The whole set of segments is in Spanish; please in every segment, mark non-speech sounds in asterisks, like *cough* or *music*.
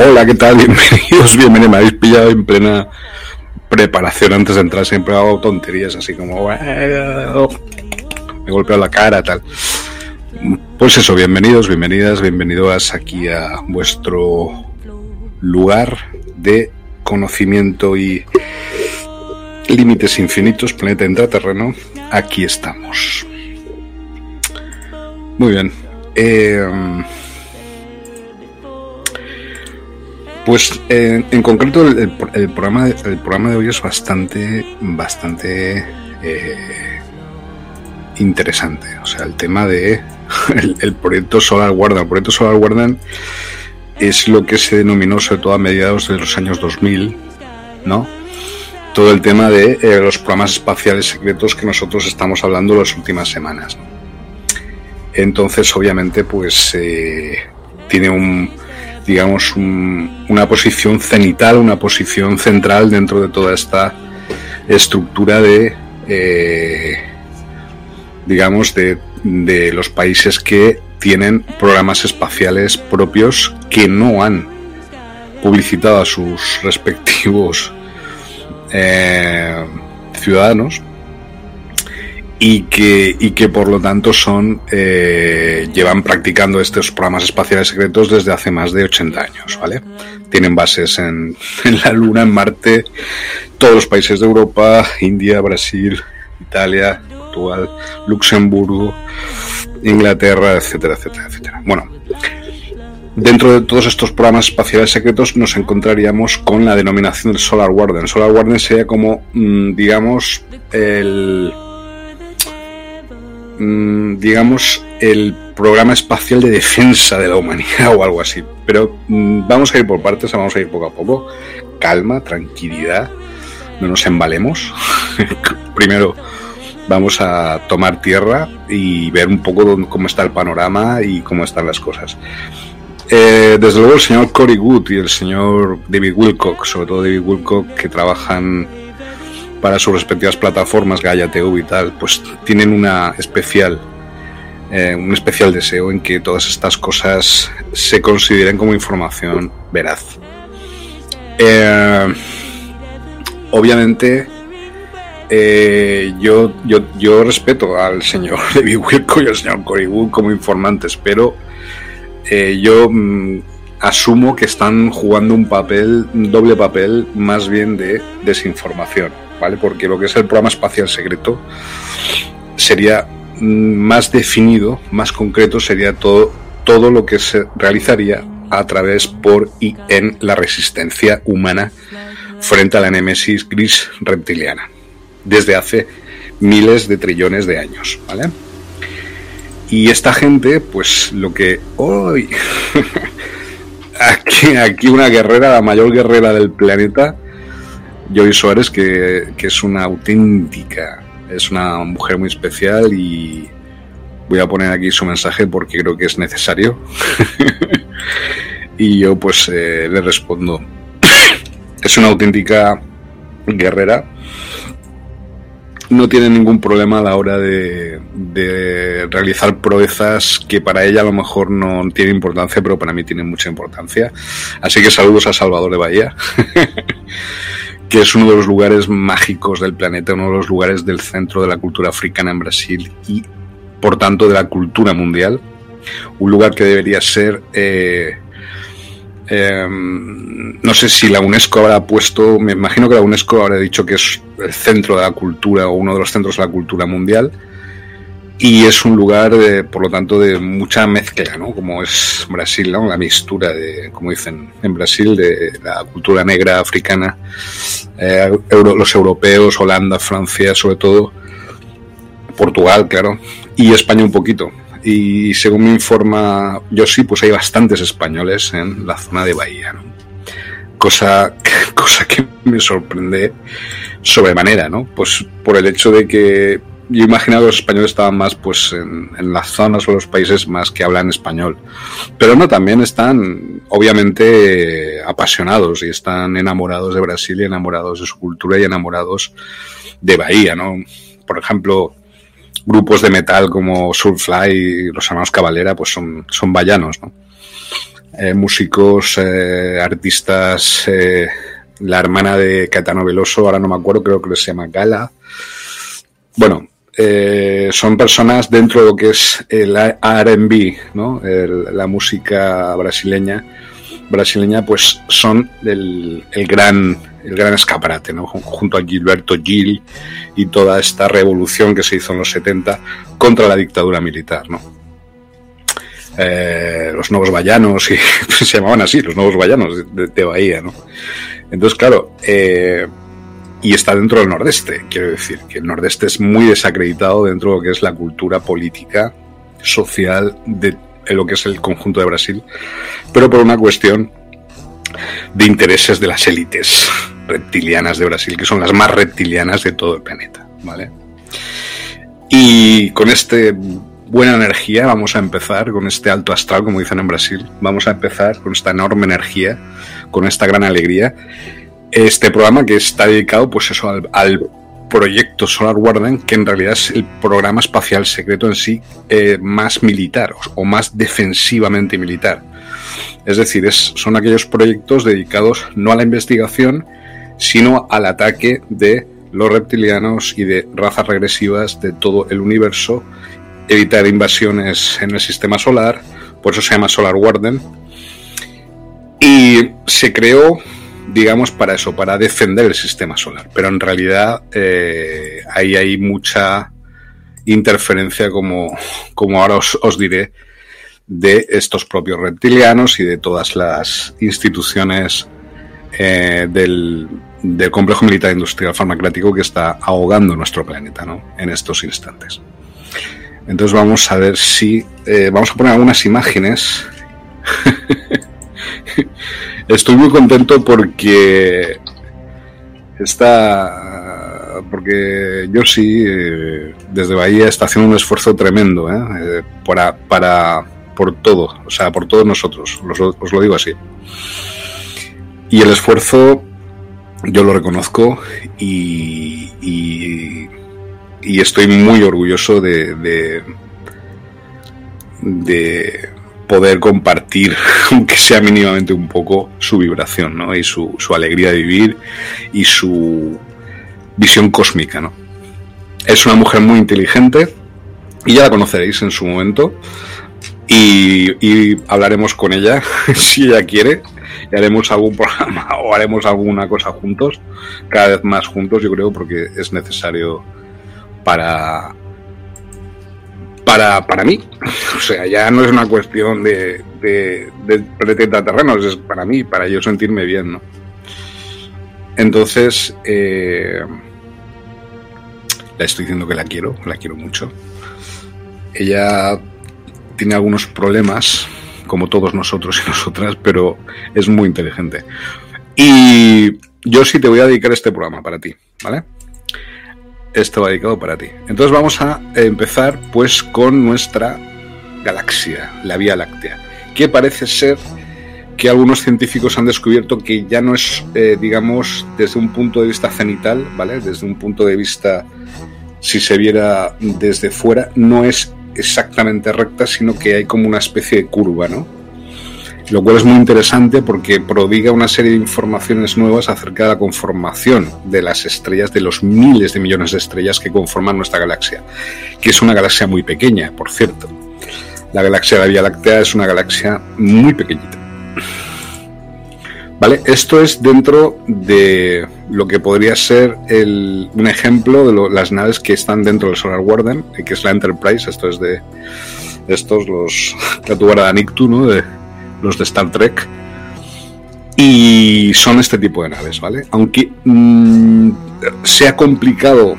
Hola, ¿qué tal? *laughs* Bienvenidos, bienvenidos. Me habéis pillado en plena preparación antes de entrar. Siempre hago tonterías así como... Me he golpeado la cara, tal. Pues eso, bienvenidos, bienvenidas, bienvenidos aquí a vuestro lugar de conocimiento y límites infinitos, planeta intraterreno. Aquí estamos. Muy bien. Eh, Pues en concreto el, programa, el programa de hoy es bastante, bastante eh, interesante. O sea, el tema de *laughs* el, proyecto Solar Guardian. El proyecto Solar Guardian es lo que se denominó sobre todo a mediados de los años 2000, ¿no? Todo el tema de eh, los programas espaciales secretos que nosotros estamos hablando las últimas semanas. Entonces, obviamente, pues eh, tiene un digamos, una posición cenital, una posición central dentro de toda esta estructura de, eh, digamos, de, de los países que tienen programas espaciales propios que no han publicitado a sus *laughs* respectivos eh, ciudadanos y que, y que por lo tanto son eh, llevan practicando estos programas espaciales secretos desde hace más de 80 años, ¿vale? Tienen bases en, *laughs* en la Luna, en Marte, todos los países de Europa, India, Brasil, Italia, Portugal, Luxemburgo, Inglaterra, etcétera, etcétera, etcétera. Bueno, dentro de todos estos programas espaciales secretos nos encontraríamos con la denominación del Solar Warden. Solar Warden sería como, mm, digamos, el digamos, el programa espacial de defensa de la humanidad *laughs* o algo así. Pero mm, vamos a ir por partes, vamos a ir poco a poco. Calma, tranquilidad, no nos embalemos. *laughs* Primero vamos a tomar tierra y ver un poco cómo está el panorama y cómo están las cosas. Eh, desde luego el señor Cory Wood y el señor David Wilcock, sobre todo David Wilcock, que trabajan para sus respectivas plataformas, Gaia TV y tal, pues tienen una especial, eh, un especial deseo en que todas estas cosas se consideren como información veraz. Eh, obviamente, eh, yo, yo, yo respeto al señor *laughs* David Wilco y al señor Cory como informantes, pero yo mm, asumo que están jugando un papel, un doble papel, más bien de desinformación, ¿vale? Porque lo que es el programa espacial secreto sería mm, más definido, más concreto, sería todo, todo lo que se realizaría a través por y en la resistencia humana frente a la némesis gris reptiliana, desde hace miles de trillones de años, ¿vale? Y esta gente, pues lo que hoy *laughs* aquí, aquí una guerrera, la mayor guerrera del planeta, Joy Suárez, que, es una auténtica, es una mujer muy especial y voy a poner aquí su mensaje porque creo que es necesario. *laughs* y yo pues eh, le respondo. es una auténtica guerrera no tiene ningún problema a la hora de, realizar proezas que para ella a lo mejor no tiene importancia, pero para mí tiene mucha importancia. Así que saludos a Salvador de Bahía, *laughs* que es uno de los lugares mágicos del planeta, uno de los lugares del centro de la cultura africana en Brasil y por tanto de la cultura mundial. Un lugar que debería ser... Eh, Em, no sé si la UNESCO habrá puesto, me imagino que la UNESCO habrá dicho que es el centro de la cultura o uno de los centros de la cultura mundial y es un lugar, por lo tanto, de mucha mezcla, ¿no? Como es Brasil, ¿no? La mixtura de, como dicen en Brasil, de la cultura negra africana, eh, los europeos, Holanda, Francia, sobre todo, Portugal, claro, y España un poquito y según me informa yo sí, pues hay bastantes españoles en la zona de Bahía, ¿no? Cosa, *laughs* cosa que me sorprende sobremanera, ¿no? Pues por el hecho de que yo imaginaba que los españoles estaban más pues en, las zonas o los países más que hablan español. Pero no, también están obviamente apasionados y están enamorados de Brasil y enamorados de su cultura y enamorados de Bahía, ¿no? Por ejemplo, grupos de metal como Soulfly y los hermanos Cavalera, pues son, son vallanos, ¿no? Eh, músicos, eh, artistas, eh, la hermana de Caetano Veloso, ahora no me acuerdo, creo que se llama Gala. Bueno, son personas dentro de lo que es el R&B, ¿no? la música brasileña, brasileña, pues son el, gran el gran escaparate, ¿no? junto a Gilberto Gil y toda esta revolución que se hizo en los 70 contra la dictadura militar. ¿no? Eh, los nuevos vallanos, y *laughs* se llamaban así, los nuevos vallanos de, Bahía. ¿no? Entonces, claro, eh, y está dentro del Nordeste, quiero decir, que el Nordeste es muy desacreditado dentro de lo que es la cultura política, social de lo que es el conjunto de Brasil, pero por una cuestión de intereses de las élites reptilianas de Brasil, que son las más reptilianas de todo el planeta, ¿vale? Y con este buena energía vamos a empezar, con este alto astral, como dicen en Brasil, vamos a empezar con esta enorme energía, con esta gran alegría, este programa que está dedicado, pues eso, al, proyecto Solar Warden, que en realidad es el programa espacial secreto en sí eh, más militar o más defensivamente militar. Es decir, es, son aquellos proyectos dedicados no a la investigación, sino al ataque de los reptilianos y de razas regresivas de todo el universo, evitar invasiones en el sistema solar, por eso se llama Solar Warden. Y se creó, digamos, para eso, para defender el sistema solar. Pero en realidad eh, ahí hay mucha interferencia, como, como ahora os diré, de estos propios reptilianos y de todas las instituciones eh, del, complejo militar industrial farmacéutico que está ahogando nuestro planeta ¿no? en estos instantes. Entonces vamos a ver si eh, vamos a poner algunas imágenes. *laughs* *laughs* Estoy muy contento porque está porque yo sí eh, desde Bahía está haciendo un esfuerzo tremendo para, para por todo, o sea, por todos nosotros, os, lo digo así. Y el esfuerzo yo lo reconozco y, y, estoy muy orgulloso de, de, poder compartir, *laughs* aunque sea mínimamente un poco, su vibración ¿no? y su, alegría de vivir y su visión cósmica. ¿no? Es una mujer muy inteligente y ya la conoceréis en su momento. Y, hablaremos con ella *laughs* si ella quiere y haremos algún programa *laughs* o haremos alguna cosa juntos, cada vez más juntos, yo creo, porque es necesario para para, para mí. O sea, ya no es una cuestión de, de, terrenos, es para mí, para yo sentirme bien, ¿no? Entonces, eh, le estoy diciendo que la quiero, la quiero mucho. Ella tiene algunos problemas, como todos nosotros y nosotras, pero es muy inteligente. Y yo sí te voy a dedicar este programa para ti, ¿vale? Esto va dedicado para ti. Entonces vamos a empezar pues con nuestra galaxia, la Vía Láctea, que parece ser que algunos científicos han descubierto que ya no es, eh, digamos, desde un punto de vista cenital, ¿vale? Desde un punto de vista, si se viera desde fuera, no es exactamente recta, sino que hay como una especie de curva, ¿no? Lo cual es muy interesante porque prodiga una serie de informaciones nuevas acerca de la conformación de las estrellas, de los miles de millones de estrellas que conforman nuestra galaxia, que es una galaxia muy pequeña, por cierto. La galaxia de la Vía Láctea es una galaxia muy pequeñita. ¿Vale? Esto es dentro de lo que podría ser un ejemplo de las naves que están dentro del Solar Warden, que es la Enterprise, esto es de, estos, los la tubarada Nictu, ¿no? De, los de Star Trek. Y son este tipo de naves, ¿vale? Aunque mm, sea complicado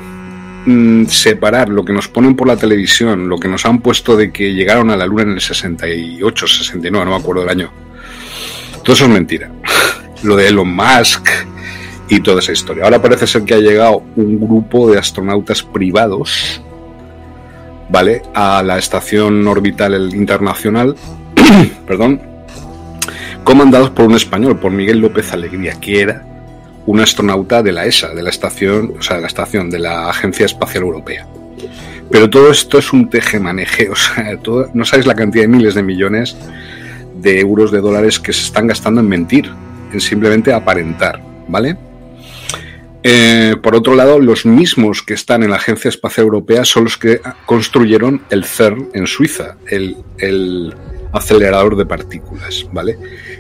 mm, separar lo que nos ponen por la televisión, lo que nos han puesto de que llegaron a la Luna en el 68, 69, no me acuerdo del año todo eso es mentira. *laughs* Lo de Elon Musk y toda esa historia. Ahora parece ser que ha llegado un grupo de astronautas privados, ¿vale? A la estación orbital internacional, *clears throat* perdón, comandados por un español, por Miguel López Alegría, que era un astronauta de la ESA, de la estación, o sea, de la estación de la Agencia Espacial Europea. Pero todo esto es un tejemaneje, o sea, no sabéis la cantidad de miles de millones de euros, de dólares que se están gastando en mentir, en simplemente aparentar, ¿vale? Eh, por otro lado, los mismos que están en la Agencia Espacial Europea son los que construyeron el CERN en Suiza, el, acelerador de partículas, ¿vale?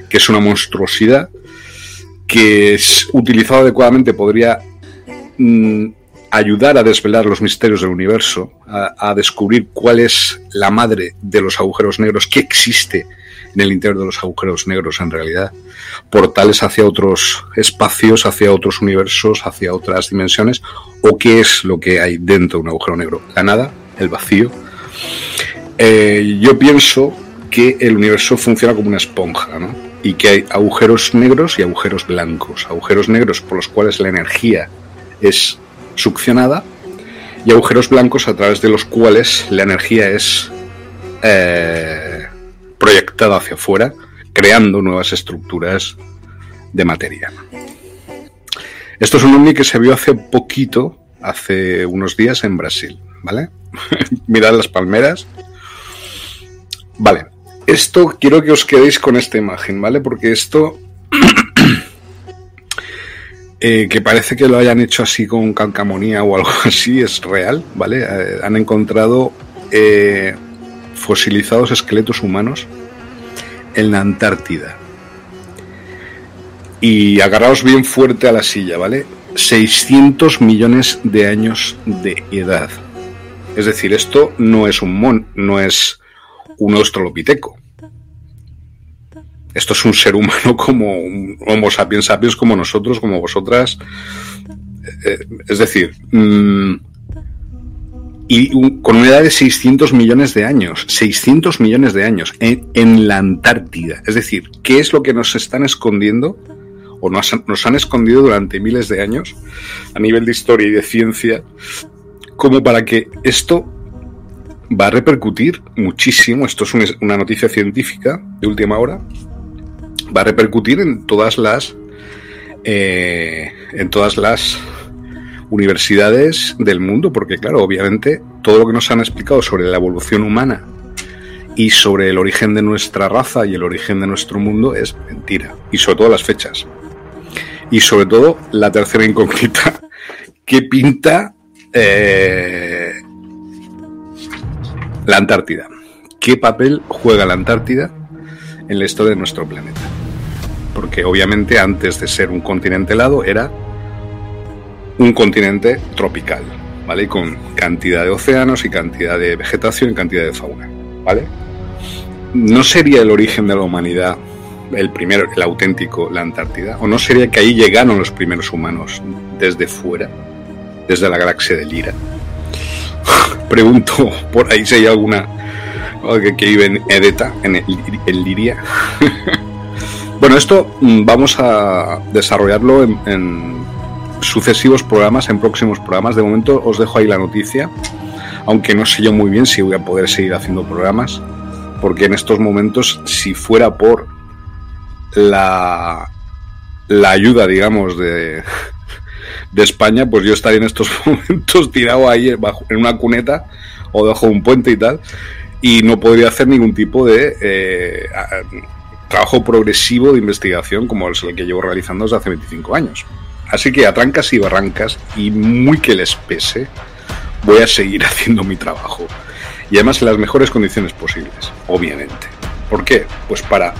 Que es una monstruosidad que es utilizado adecuadamente podría mm, ayudar a desvelar los misterios del universo, a, descubrir cuál es la madre de los agujeros negros que existe en el interior de los agujeros negros en realidad, portales hacia otros espacios, hacia otros universos, hacia otras dimensiones, o qué es lo que hay dentro de un agujero negro, la nada, el vacío. Eh, yo pienso que el universo funciona como una esponja, ¿no? y que hay agujeros negros y agujeros blancos, agujeros negros por los cuales la energía es succionada y agujeros blancos a través de los cuales la energía es eh, proyectada hacia afuera, creando nuevas estructuras de materia. Esto es un ovni que se vio hace poquito, hace unos días en Brasil, ¿vale? *laughs* Mirad las palmeras. Vale, esto quiero que os quedéis con esta imagen, ¿vale? Porque esto, *clears throat* eh, que parece que lo hayan hecho así con calcamonía o algo *laughs* así, es real, ¿vale? Eh, han encontrado eh, fosilizados esqueletos humanos en la Antártida. Y agarraos bien fuerte a la silla, ¿vale? 600 millones de años de edad. Es decir, esto no es un mon, no es un australopiteco. Esto es un ser humano *laughs* como un Homo sapiens sapiens, como nosotros, como vosotras. Eh, es decir, mm, y con una edad de 600 millones de años, 600 millones de años en, la Antártida. Es decir, ¿qué es lo que nos están escondiendo o nos han, nos han escondido durante miles de años a nivel de historia y de ciencia como para que esto va a repercutir muchísimo, esto es una noticia científica de última hora, va a repercutir en todas las eh, en todas las universidades del mundo, porque claro, obviamente todo lo que nos han explicado sobre la evolución humana y sobre el origen de nuestra raza y el origen de nuestro mundo es mentira, y sobre todo las fechas. Y sobre todo la tercera incógnita, *laughs* que pinta eh, la Antártida. ¿Qué papel juega la Antártida en la historia de nuestro planeta? Porque obviamente antes de ser un continente helado era un continente tropical, ¿vale? Con cantidad de océanos y cantidad de vegetación y cantidad de fauna, ¿vale? ¿No sería el origen de la humanidad el primero, el auténtico, la Antártida? ¿O no sería que ahí llegaron los primeros humanos desde fuera, desde la galaxia de Lira? *laughs* Pregunto por ahí si hay alguna que, vive en Edeta, en, en Liria. *laughs* bueno, esto mm, vamos a desarrollarlo en sucesivos programas, en próximos programas. De momento os dejo ahí la noticia, aunque no sé yo muy bien si voy a poder seguir haciendo programas, porque en estos momentos, si fuera por la, la ayuda, digamos, de, de España, pues yo estaría en estos *laughs* momentos tirado ahí en una cuneta o debajo de un puente y tal, y no podría hacer ningún tipo de eh, trabajo progresivo de investigación como el que llevo realizando desde hace 25 años. Así que a trancas y barrancas, y muy que les pese, voy a seguir *laughs* haciendo mi trabajo. Y además en las mejores condiciones posibles, obviamente. ¿Por qué? Pues para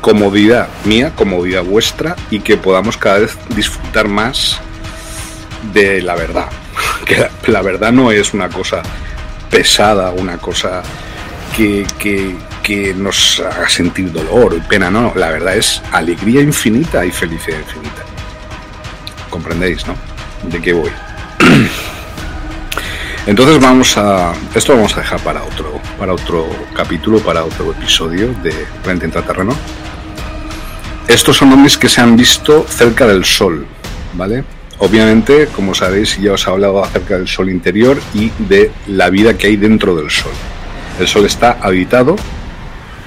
comodidad mía, comodidad vuestra, y que podamos cada vez disfrutar más de la verdad. *laughs* Que la, verdad no es una cosa pesada, una cosa que, que nos haga sentir dolor y pena, no. La verdad es alegría infinita y felicidad infinita comprendéis, ¿no? De qué voy. *clears throat* Entonces vamos a. Esto vamos a dejar para otro, para otro capítulo, para otro episodio de Planeta Intraterreno. Estos son ovnis que se han visto cerca del Sol, ¿vale? Obviamente, como sabéis, ya os he hablado acerca del Sol interior y de la vida que hay dentro del Sol. El Sol está habitado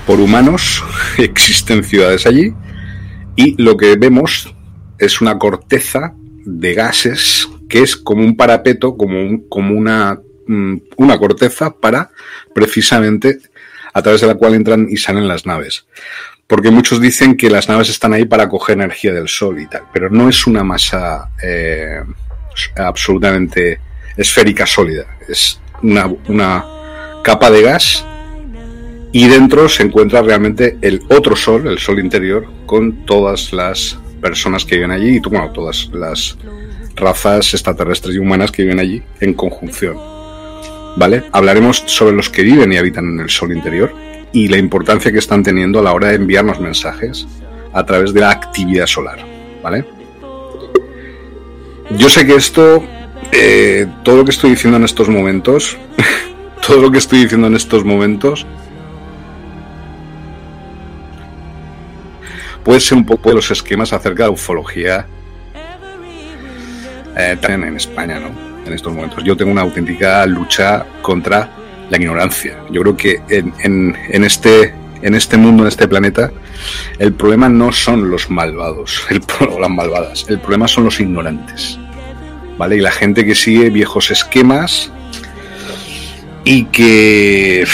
por humanos, *laughs* existen ciudades allí, y lo que vemos es una corteza de gases que es como un parapeto, como, como una, mm, una corteza para precisamente a través de la cual entran y salen las naves. Porque muchos dicen que las naves están ahí para coger energía del sol y tal, pero no es una masa eh, absolutamente esférica sólida, es una, una capa de gas y dentro se encuentra realmente el otro sol, el sol interior, con todas las personas que viven allí y bueno, todas las razas extraterrestres y humanas que viven allí en conjunción. ¿Vale? Hablaremos sobre los que viven y habitan en el Sol interior y la importancia que están teniendo a la hora de enviarnos mensajes a través de la actividad solar. ¿Vale? Yo sé que esto, eh, todo lo que estoy diciendo en estos momentos, *laughs* todo lo que estoy diciendo en estos momentos, puede ser un poco de los esquemas acerca de ufología eh, también en España, ¿no? En estos momentos. Yo tengo una auténtica lucha contra la ignorancia. Yo creo que en, este en este mundo, en este planeta, el problema no son los malvados *laughs* el, o las malvadas, el problema son los ignorantes. ¿Vale? Y la gente que sigue viejos esquemas y que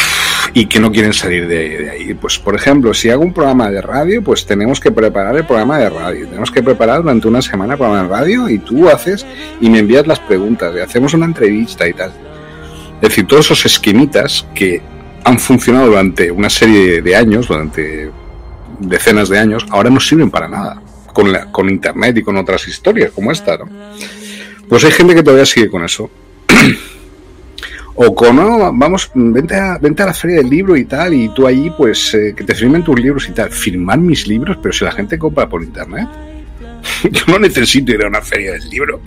y que no quieren salir de, ahí. Pues, por ejemplo, si hago un programa de radio, pues tenemos que preparar el programa de radio. Tenemos que preparar durante una semana el programa de radio y tú haces y me envías las preguntas y hacemos una entrevista y tal. Es decir, todos esos esquemitas que han funcionado durante una serie de años, durante decenas de años, ahora no sirven para nada. Con, con internet y con otras historias como esta, ¿no? Pues hay gente que todavía sigue con eso. *clears throat* O con, vamos, vente a, vente a la feria del libro y tal, y tú ahí, pues, eh, que te firmen tus libros y tal. Firmar mis libros, pero si la gente compra por internet. *laughs* Yo no necesito ir a una feria del libro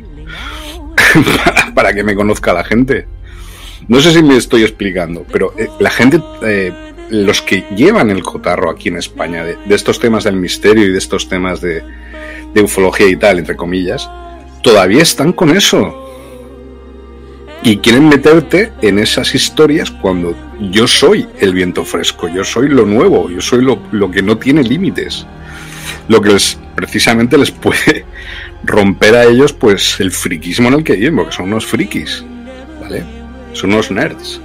*laughs* para, que me conozca la gente. No sé si me estoy explicando, pero eh, la gente, eh, los que llevan el cotarro aquí en España, de, estos temas del misterio y de estos temas de ufología y tal, entre comillas, todavía están con eso y quieren meterte en esas historias cuando yo soy el viento fresco, yo soy lo nuevo, yo soy lo, que no tiene límites. lo que les, precisamente les *laughs* puede romper a ellos pues el friquismo en el que viven, porque son unos frikis, ¿vale? Son unos nerds.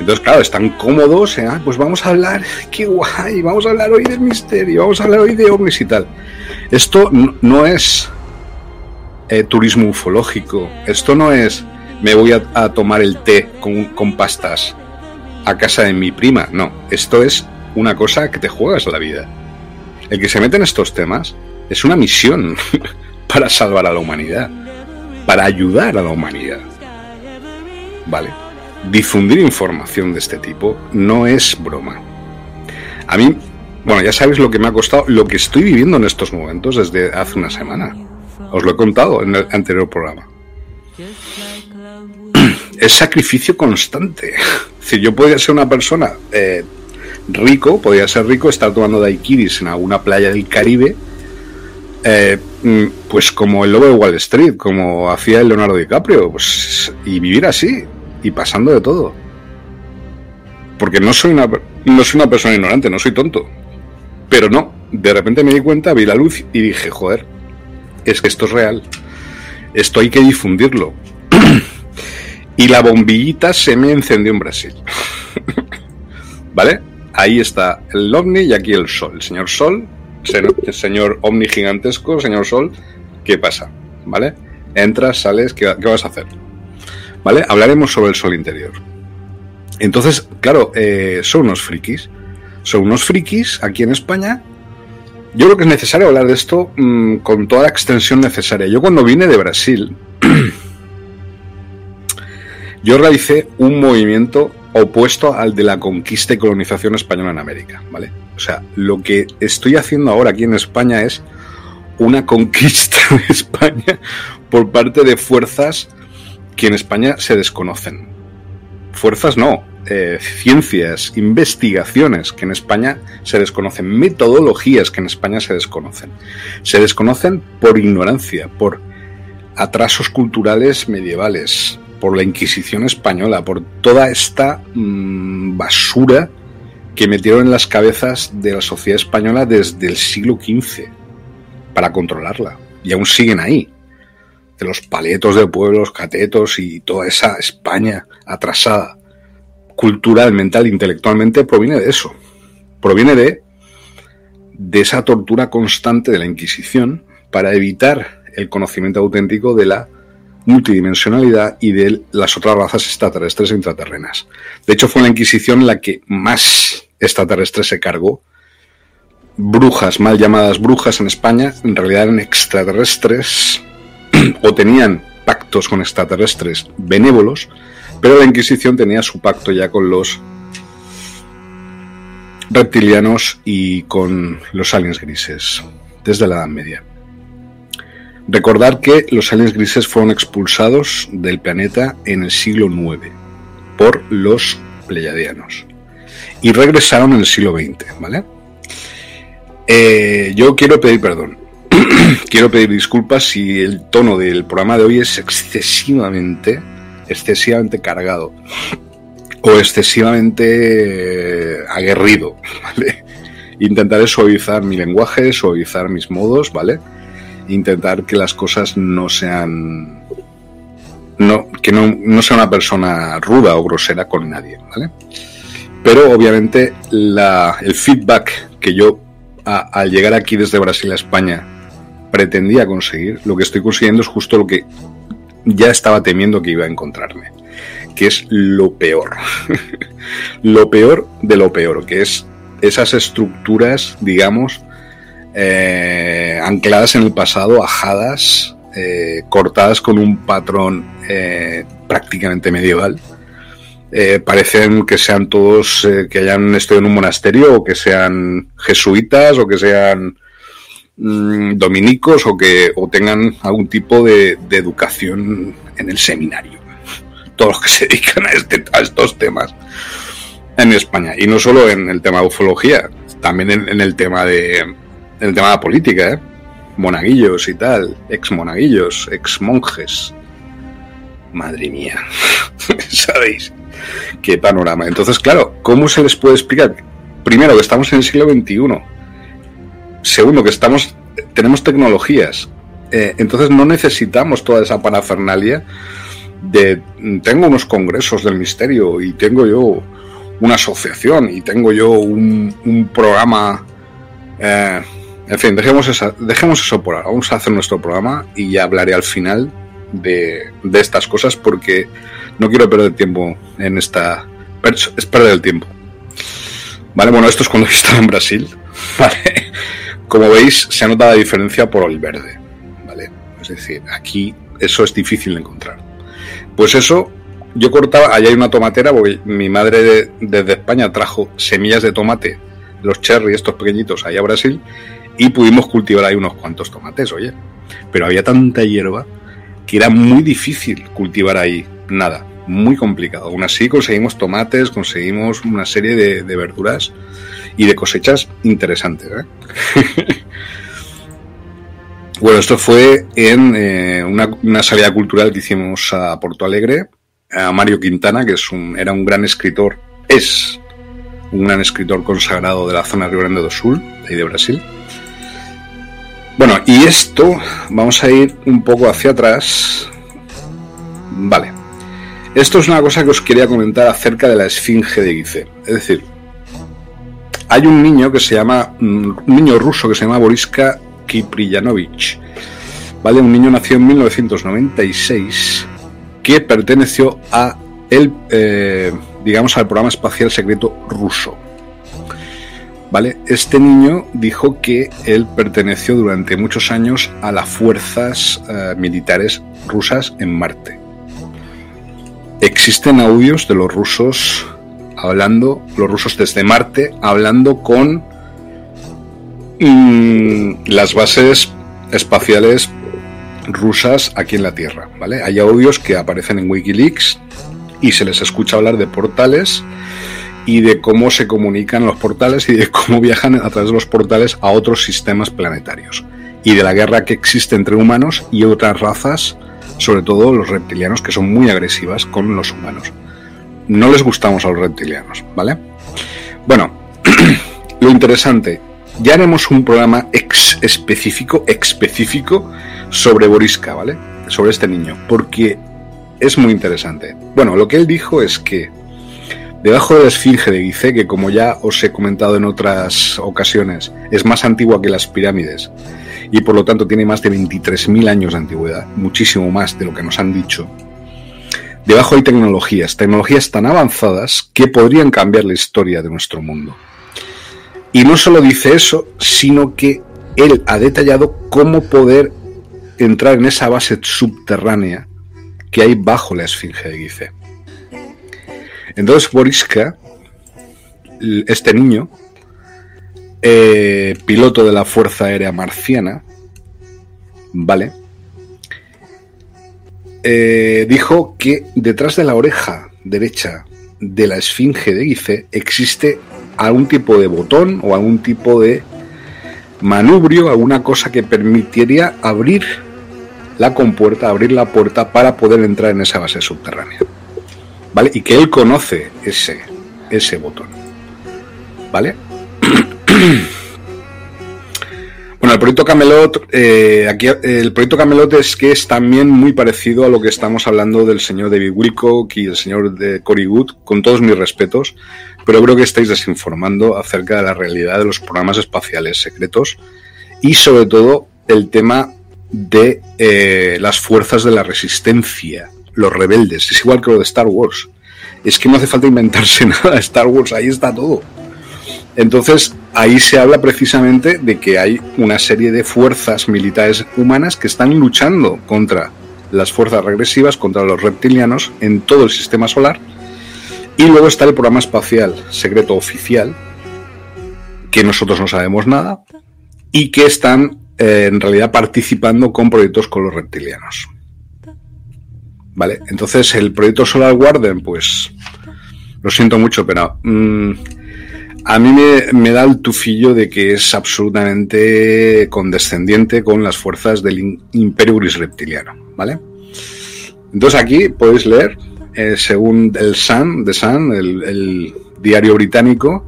Entonces, claro, están cómodos, ¿eh? pues vamos a hablar, qué guay, vamos a hablar hoy del misterio, vamos a hablar hoy de ovnis y tal. Esto no es eh, turismo ufológico, esto no es me voy a, tomar el té con, con pastas a casa de mi prima, no, esto es una cosa que te juegas la vida. El que se mete en estos temas es una misión *laughs* para salvar a la humanidad, para ayudar a la humanidad. ¿Vale? Difundir información de este tipo no es broma. A mí, bueno, ya sabéis lo que me ha costado, lo que estoy viviendo en estos momentos desde hace una semana. Os lo he contado en el anterior programa. Es sacrificio constante. Si yo podía ser una persona eh, rico, podía ser rico, estar tomando daiquiris en alguna playa del Caribe, eh, mm, pues como el lobo de Wall Street, como hacía el Leonardo DiCaprio, pues, y vivir así, y pasando de todo. Porque no soy una, no soy una persona ignorante, no soy tonto. Pero no, de repente me di cuenta, vi la luz y dije, joder, es que esto es real. Esto hay que difundirlo. *clears throat* y la bombillita se me encendió en Brasil. *laughs* ¿Vale? ahí está el ovni y aquí el sol. El señor sol, el señor ovni gigantesco, señor sol, ¿qué pasa? ¿Vale? Entras, sales, ¿qué, vas a hacer? ¿Vale? Hablaremos sobre el sol interior. Entonces, claro, eh, son unos frikis. Son unos frikis aquí en España. Yo creo que es necesario hablar de esto mm, con toda la extensión necesaria. Yo cuando vine de Brasil, *clears throat* yo realicé un movimiento opuesto al de la conquista y colonización española en América, ¿vale? O sea, lo que estoy haciendo ahora aquí en España es una conquista de España por parte de fuerzas que en España se desconocen. Fuerzas no, eh, ciencias, investigaciones que en España se desconocen, metodologías que en España se desconocen. Se desconocen por ignorancia, por atrasos culturales medievales, por la Inquisición española, por toda esta mm, basura que metieron en las cabezas de la sociedad española desde el siglo XV para controlarla. Y aún siguen ahí. De los paletos de pueblos, catetos y toda esa España atrasada, cultural, mental, intelectualmente, proviene de eso. Proviene de, de esa tortura constante de la Inquisición para evitar el conocimiento auténtico de la multidimensionalidad y de las otras razas extraterrestres e intraterrenas. De hecho, fue la Inquisición la que más extraterrestres se cargó. Brujas, mal llamadas brujas en España, en realidad eran extraterrestres *clears throat* o tenían pactos con extraterrestres benévolos, pero la Inquisición tenía su pacto ya con los reptilianos y con los aliens grises, desde la Edad Media. Recordar que los aliens grises fueron expulsados del planeta en el siglo IX por los pleiadianos y regresaron en el siglo XX, ¿vale? Eh, yo quiero pedir perdón. *clears throat* quiero pedir disculpas si el tono del programa de hoy es excesivamente, excesivamente cargado o excesivamente aguerrido, *laughs* ¿vale? Intentaré suavizar mi lenguaje, suavizar mis modos, ¿vale? intentar que las cosas no sean no, que no, no, sea una persona ruda o grosera con nadie, ¿vale? Pero obviamente la, el feedback que yo al llegar aquí desde Brasil a España pretendía conseguir, lo que estoy consiguiendo es justo lo que ya estaba temiendo que iba a encontrarme, que es lo peor, *laughs* lo peor de lo peor, que es esas estructuras, digamos, eh, ancladas en el pasado, ajadas, eh, cortadas con un patrón eh, prácticamente medieval. parecen que sean todos que hayan estado en un monasterio o que sean jesuitas o que sean mm, dominicos o que o tengan algún tipo de, educación en el seminario. *laughs* Todos los que se dedican a, este, a estos temas en España. Y no solo en el tema de ufología, también en el tema de, el tema de la política, ¿eh? Monaguillos y tal, ex monaguillos, ex monjes. Madre mía, *laughs* ¿sabéis? Qué panorama. Entonces, claro, ¿cómo se les puede explicar? Primero, que estamos en el siglo XXI. Segundo, que estamos, tenemos tecnologías. Eh, entonces no necesitamos toda esa parafernalia de tengo unos congresos del misterio y tengo yo una asociación y tengo yo un, programa. Eh, en fin, dejemos, esa, dejemos eso por ahora. Vamos a hacer nuestro programa y ya hablaré al final de, de estas cosas porque no quiero perder tiempo en esta. Es perder el tiempo. Vale, bueno, esto es cuando *laughs* he estado en Brasil. Vale. Como veis, se nota la diferencia por el verde. Vale. Es decir, aquí eso es difícil de encontrar. Pues eso, yo cortaba, allá hay una tomatera, porque mi madre desde España trajo semillas de tomate, los cherry, estos pequeñitos, allá a Brasil, y pudimos cultivar ahí unos cuantos tomates, oye. Pero había tanta hierba que era muy difícil cultivar ahí nada, muy complicado. Aún así conseguimos tomates, conseguimos una serie de, verduras y de cosechas interesantes. ¿eh? *laughs* bueno, esto fue en eh, una, salida cultural que hicimos a Porto Alegre, a Mario Quintana, que es un, era un gran escritor, es un gran escritor consagrado de la zona de Rio Grande do Sul, de ahí de Brasil. Bueno, y esto, vamos a ir un poco hacia atrás. Vale. Esto es una cosa que os quería comentar acerca de la esfinge de Gizeh. Es decir, hay un niño que se llama, mm, un niño ruso que se llama Boriska Kipriyanovich. ¿Vale? Un niño nació en 1996 que perteneció a el, eh, digamos, al programa espacial secreto ruso. ¿Vale? Este niño dijo que él perteneció durante muchos años a las fuerzas eh, militares rusas en Marte. Existen audios de los rusos hablando, los rusos desde Marte, hablando con mm, las bases espaciales rusas aquí en la Tierra, ¿vale? Hay audios que aparecen en Wikileaks y se les escucha hablar de portales y de cómo se comunican los portales y de cómo viajan a través de los portales a otros sistemas planetarios y de la guerra que existe entre humanos y otras razas, sobre todo los reptilianos, que son muy agresivas con los humanos. No les gustamos a los reptilianos, ¿vale? Bueno, *clears throat* lo interesante, ya haremos un programa ex específico, específico sobre Boriska, ¿vale? Sobre este niño, porque es muy interesante. Bueno, lo que él dijo es que Debajo de la Esfinge de Gizeh, que como ya os he comentado en otras ocasiones, es más antigua que las pirámides y por lo tanto tiene más de 23.000 años de antigüedad, muchísimo más de lo que nos han dicho. Debajo hay tecnologías, tecnologías tan avanzadas que podrían cambiar la historia de nuestro mundo. Y no solo dice eso, sino que él ha detallado cómo poder entrar en esa base subterránea que hay bajo la Esfinge de Gizeh. Entonces Boriska, este niño, eh, piloto de la Fuerza Aérea Marciana, ¿vale? Eh, dijo que detrás de la oreja derecha de la esfinge de Gize existe algún tipo de botón o algún tipo de manubrio, alguna cosa que permitiría abrir la compuerta, abrir la puerta para poder entrar en esa base subterránea. ¿vale? Y que él conoce ese, ese botón, ¿vale? *clears throat* El proyecto Camelot, eh, aquí el proyecto Camelot es que es también muy parecido a lo que estamos hablando del señor David Wilcock y el señor de Cory Wood, con todos mis respetos, pero creo que estáis desinformando acerca de la realidad de los programas espaciales secretos y sobre todo el tema de eh, las fuerzas de la resistencia los rebeldes. Es igual que lo de Star Wars. Es que no hace falta inventarse *laughs* nada. Star Wars, ahí está todo. Entonces, ahí se habla precisamente de que hay una serie de fuerzas militares humanas que están luchando contra las fuerzas regresivas, contra los reptilianos en todo el sistema solar. Y luego está el programa espacial secreto oficial, que nosotros no sabemos nada, y que están eh, en realidad participando con proyectos con los reptilianos. ¿Vale? Entonces, el proyecto Solar Warden, pues lo siento mucho, pero mm, a mí me, da el tufillo de que es absolutamente condescendiente con las fuerzas del Imperio Gris Reptiliano, ¿vale? Entonces aquí podéis leer, eh, según el Sun, The Sun, el, diario británico,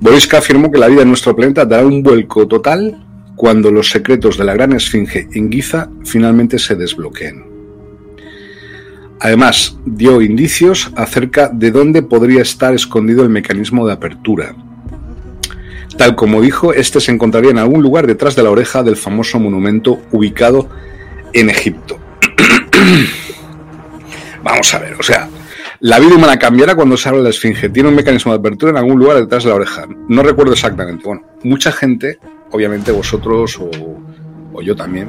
Boriska afirmó que la vida en nuestro planeta dará un vuelco total cuando los secretos de la gran esfinge en Giza finalmente se desbloqueen. Además, dio indicios acerca de dónde podría estar escondido el mecanismo de apertura. Tal como dijo, este se encontraría en algún lugar detrás de la oreja del famoso monumento ubicado en Egipto. *clears throat* Vamos a ver, o sea, la vida humana cambiará cuando se abre la esfinge. Tiene un mecanismo de apertura en algún lugar detrás de la oreja. No recuerdo exactamente. Bueno, mucha gente, obviamente vosotros o, yo también,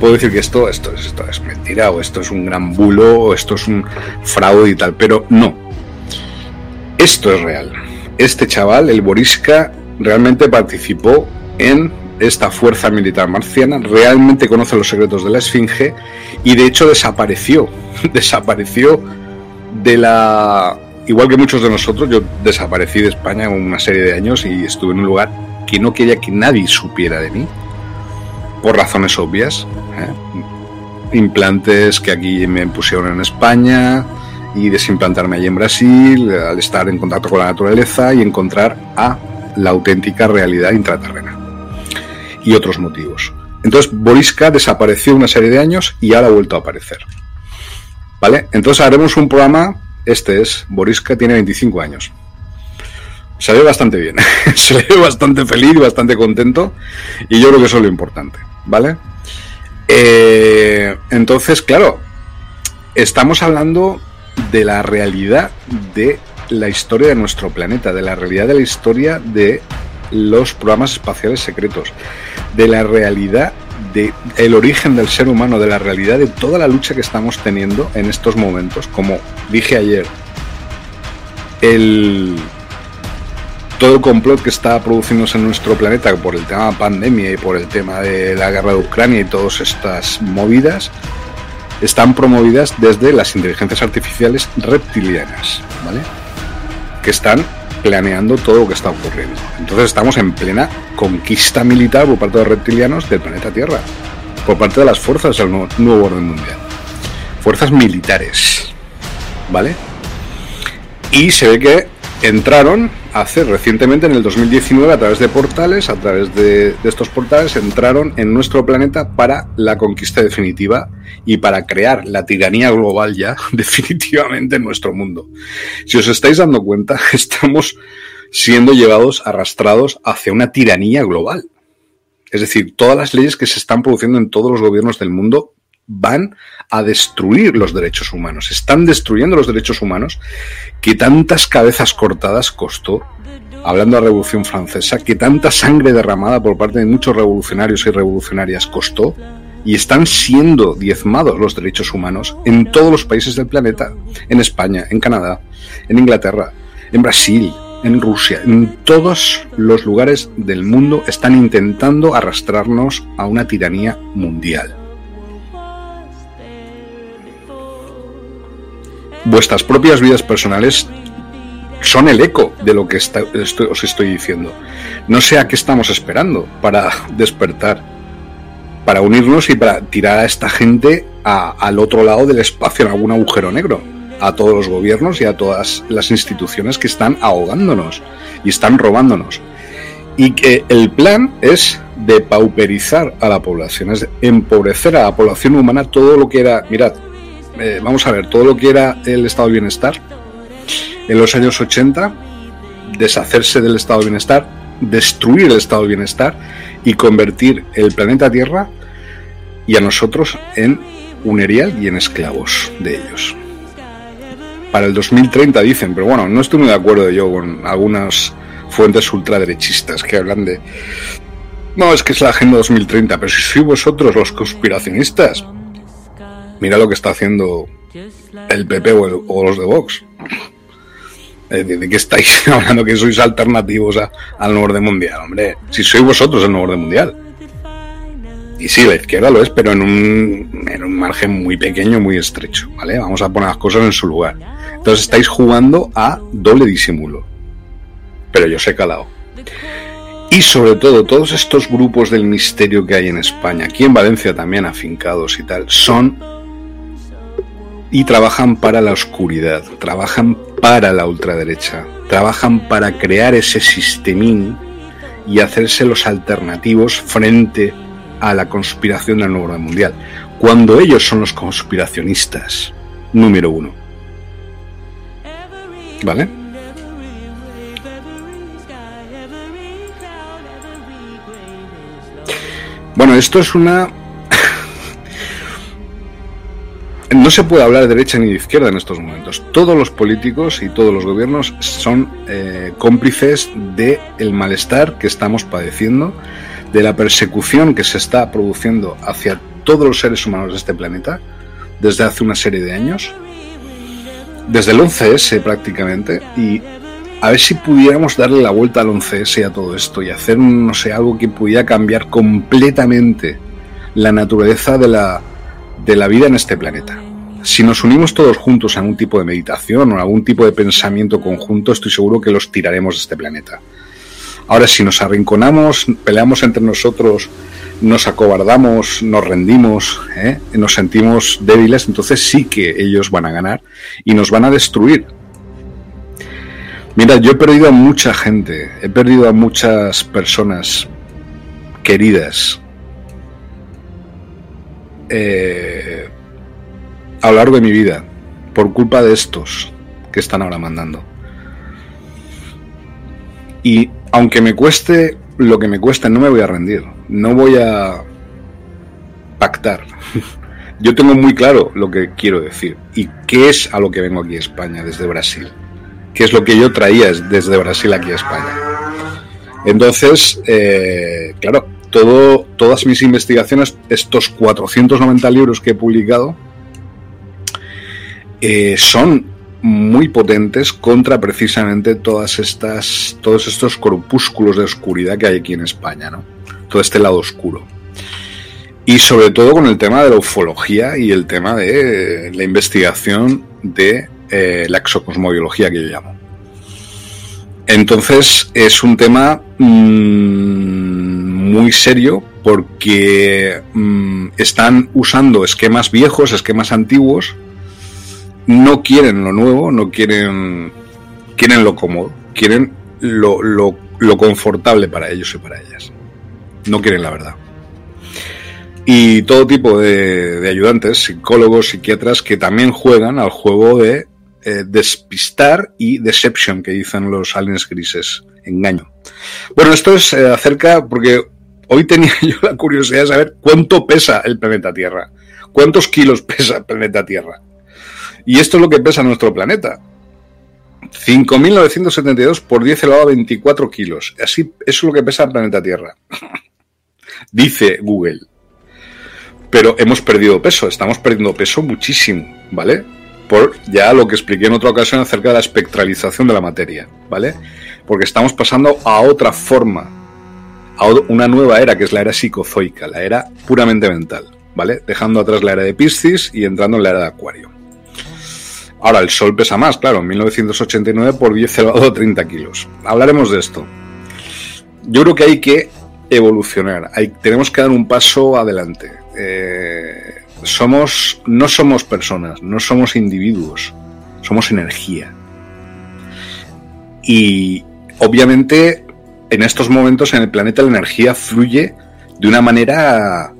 puedo decir que esto, esto, esto es mentira o esto es un gran bulo o esto es un fraude y tal, pero no. Esto es real. Este chaval, el Boriska, realmente participó en esta fuerza militar marciana, realmente conoce los secretos de la Esfinge y de hecho desapareció. *laughs* desapareció de la... Igual que muchos de nosotros, yo desaparecí de España una serie de años y estuve en un lugar que no quería que nadie supiera de mí, por razones obvias. ¿eh? Implantes que aquí me pusieron en España y desimplantarme allí en Brasil, al estar en contacto con la naturaleza y encontrar a la auténtica realidad intraterrena. Y otros motivos. Entonces, Boriska desapareció una serie de años y ahora ha vuelto a aparecer. ¿Vale? Entonces haremos un programa, este es, Boriska tiene 25 años. Se ve bastante bien, *laughs* se ve bastante feliz bastante contento y yo creo que eso es lo importante, ¿vale? Eh, entonces, claro, estamos hablando de la realidad de la historia de nuestro planeta, de la realidad de la historia de los programas espaciales secretos, de la realidad el origen del ser humano, de la realidad de toda la lucha que estamos teniendo en estos momentos. Como dije ayer, el, todo el complot que está produciéndose en nuestro planeta por el tema de pandemia y por el tema de la guerra de Ucrania y todas estas movidas están promovidas desde las inteligencias artificiales reptilianas, ¿vale? Que están planeando todo lo que está ocurriendo. Entonces estamos en plena conquista militar por parte de reptilianos del planeta Tierra, por parte de las fuerzas del nuevo, orden mundial. Fuerzas militares, ¿vale? Y se ve que entraron hace recientemente en el 2019 a través de portales, a través de, estos portales entraron en nuestro planeta para la conquista definitiva y para crear la tiranía global ya *laughs* definitivamente en nuestro mundo. Si os estáis dando cuenta, *laughs* estamos siendo llevados, arrastrados hacia una tiranía global. Es decir, todas las leyes que se están produciendo en todos los gobiernos del mundo van a destruir los derechos humanos. Están destruyendo los derechos humanos que tantas cabezas cortadas costó, hablando de la Revolución Francesa, que tanta sangre derramada por parte de muchos revolucionarios y revolucionarias costó, y están siendo diezmados los derechos humanos en todos los países del planeta, en España, en Canadá, en Inglaterra, en Brasil, en Rusia, en todos los lugares del mundo están intentando arrastrarnos a una tiranía mundial. Vuestras propias vidas personales son el eco de lo que os estoy diciendo. No sé a qué estamos esperando para *laughs* despertar, para unirnos y para tirar a esta gente al otro lado del espacio en algún agujero negro, a todos los gobiernos y a todas las instituciones que están ahogándonos y están robándonos. Y que el plan es de pauperizar a la población, es empobrecer a la población humana todo lo que era, mirad, eh, vamos a ver, todo lo que era el estado de bienestar en los años 80, deshacerse del estado de bienestar, destruir el estado de bienestar y convertir el planeta Tierra y a nosotros en un erial y en esclavos de ellos. Para el 2030 dicen, pero bueno, no estoy muy de acuerdo yo con algunas fuentes ultraderechistas que hablan de... No, es que es la Agenda 2030, pero si sois vosotros los conspiracionistas, mira lo que está haciendo el PP o, los de Vox. Eh, ¿De, qué estáis *laughs* hablando que sois alternativos al nuevo orden mundial? Hombre, si sois vosotros el nuevo orden mundial. Y sí, la izquierda lo es, pero en un, en un margen muy pequeño, muy estrecho, ¿vale? Vamos a poner las cosas en su lugar. Entonces estáis jugando a doble disimulo. Pero yo sé calado. Y sobre todo, todos estos grupos del misterio que hay en España, aquí en Valencia también afincados y tal, son y trabajan para la oscuridad, trabajan para la ultraderecha, trabajan para crear ese sistemín y hacerse los alternativos frente a la conspiración del nuevo orden mundial, cuando ellos son los conspiracionistas número uno. ¿Vale? Bueno, esto es una no se puede hablar de derecha ni de izquierda en estos momentos. Todos los políticos y todos los gobiernos son eh, cómplices del el malestar que estamos padeciendo, de la persecución que se está produciendo hacia todos los seres humanos de este planeta desde hace una serie de años, desde el 11S prácticamente, y a ver si pudiéramos darle la vuelta al 11S y a todo esto y hacer, no sé, algo que pudiera cambiar completamente la naturaleza de la de la vida en este planeta. Si nos unimos todos juntos a algún tipo de meditación o a algún tipo de pensamiento conjunto, estoy seguro que los tiraremos de este planeta. Ahora, si nos arrinconamos, peleamos entre nosotros, nos acobardamos, nos rendimos, ¿eh? nos sentimos débiles, entonces sí que ellos van a ganar y nos van a destruir. Mira, yo he perdido a mucha gente, he perdido a muchas personas queridas eh, a lo largo de mi vida por culpa de estos que están ahora mandando. Y aunque me cueste lo que me cueste, no me voy a rendir, no voy a pactar. *laughs* Yo tengo muy claro lo que quiero decir y qué es a lo que vengo aquí a España desde Brasil, qué es lo que yo traía desde Brasil aquí a España. Entonces, eh, claro, todas mis investigaciones, estos 490 libros que he publicado, eh, son muy potentes contra precisamente todas estas, todos estos corpúsculos de oscuridad que hay aquí en España, ¿no? Todo este lado oscuro. Y sobre todo con el tema de la ufología y el tema de la investigación de eh, la exocosmobiología que yo llamo. Entonces es un tema mm, muy serio porque mm, están usando esquemas viejos, esquemas antiguos, no quieren lo nuevo, no quieren, quieren lo cómodo, quieren lo, lo, confortable para ellos y para ellas. No quieren la verdad. Y todo tipo de, ayudantes, psicólogos, psiquiatras, que también juegan al juego de eh, despistar y deception, que dicen los aliens grises, engaño. Bueno, esto es eh, acerca, porque hoy tenía *laughs* yo la curiosidad de saber cuánto pesa el planeta Tierra. ¿Cuántos kilos pesa el planeta Tierra? Y esto es lo que pesa nuestro planeta. 5.972 por 10 elevado a 24 kilos. Así, eso es lo que pesa el planeta Tierra. *laughs* Dice Google. Pero hemos perdido peso, estamos perdiendo peso muchísimo, ¿vale? Por ya lo que expliqué en otra ocasión acerca de la espectralización de la materia, ¿vale? Porque estamos pasando a otra forma a una nueva era, que es la era psicozoica, la era puramente mental, ¿vale? Dejando atrás la era de Piscis y entrando en la era de Acuario. Ahora, el Sol pesa más, claro, 1989 por 10 elevado a 30 kilos. Hablaremos de esto. Yo creo que hay que evolucionar, tenemos que dar un paso adelante. Eh, somos, no somos personas, no somos individuos, somos energía. Y obviamente en estos momentos en el planeta la energía fluye de una manera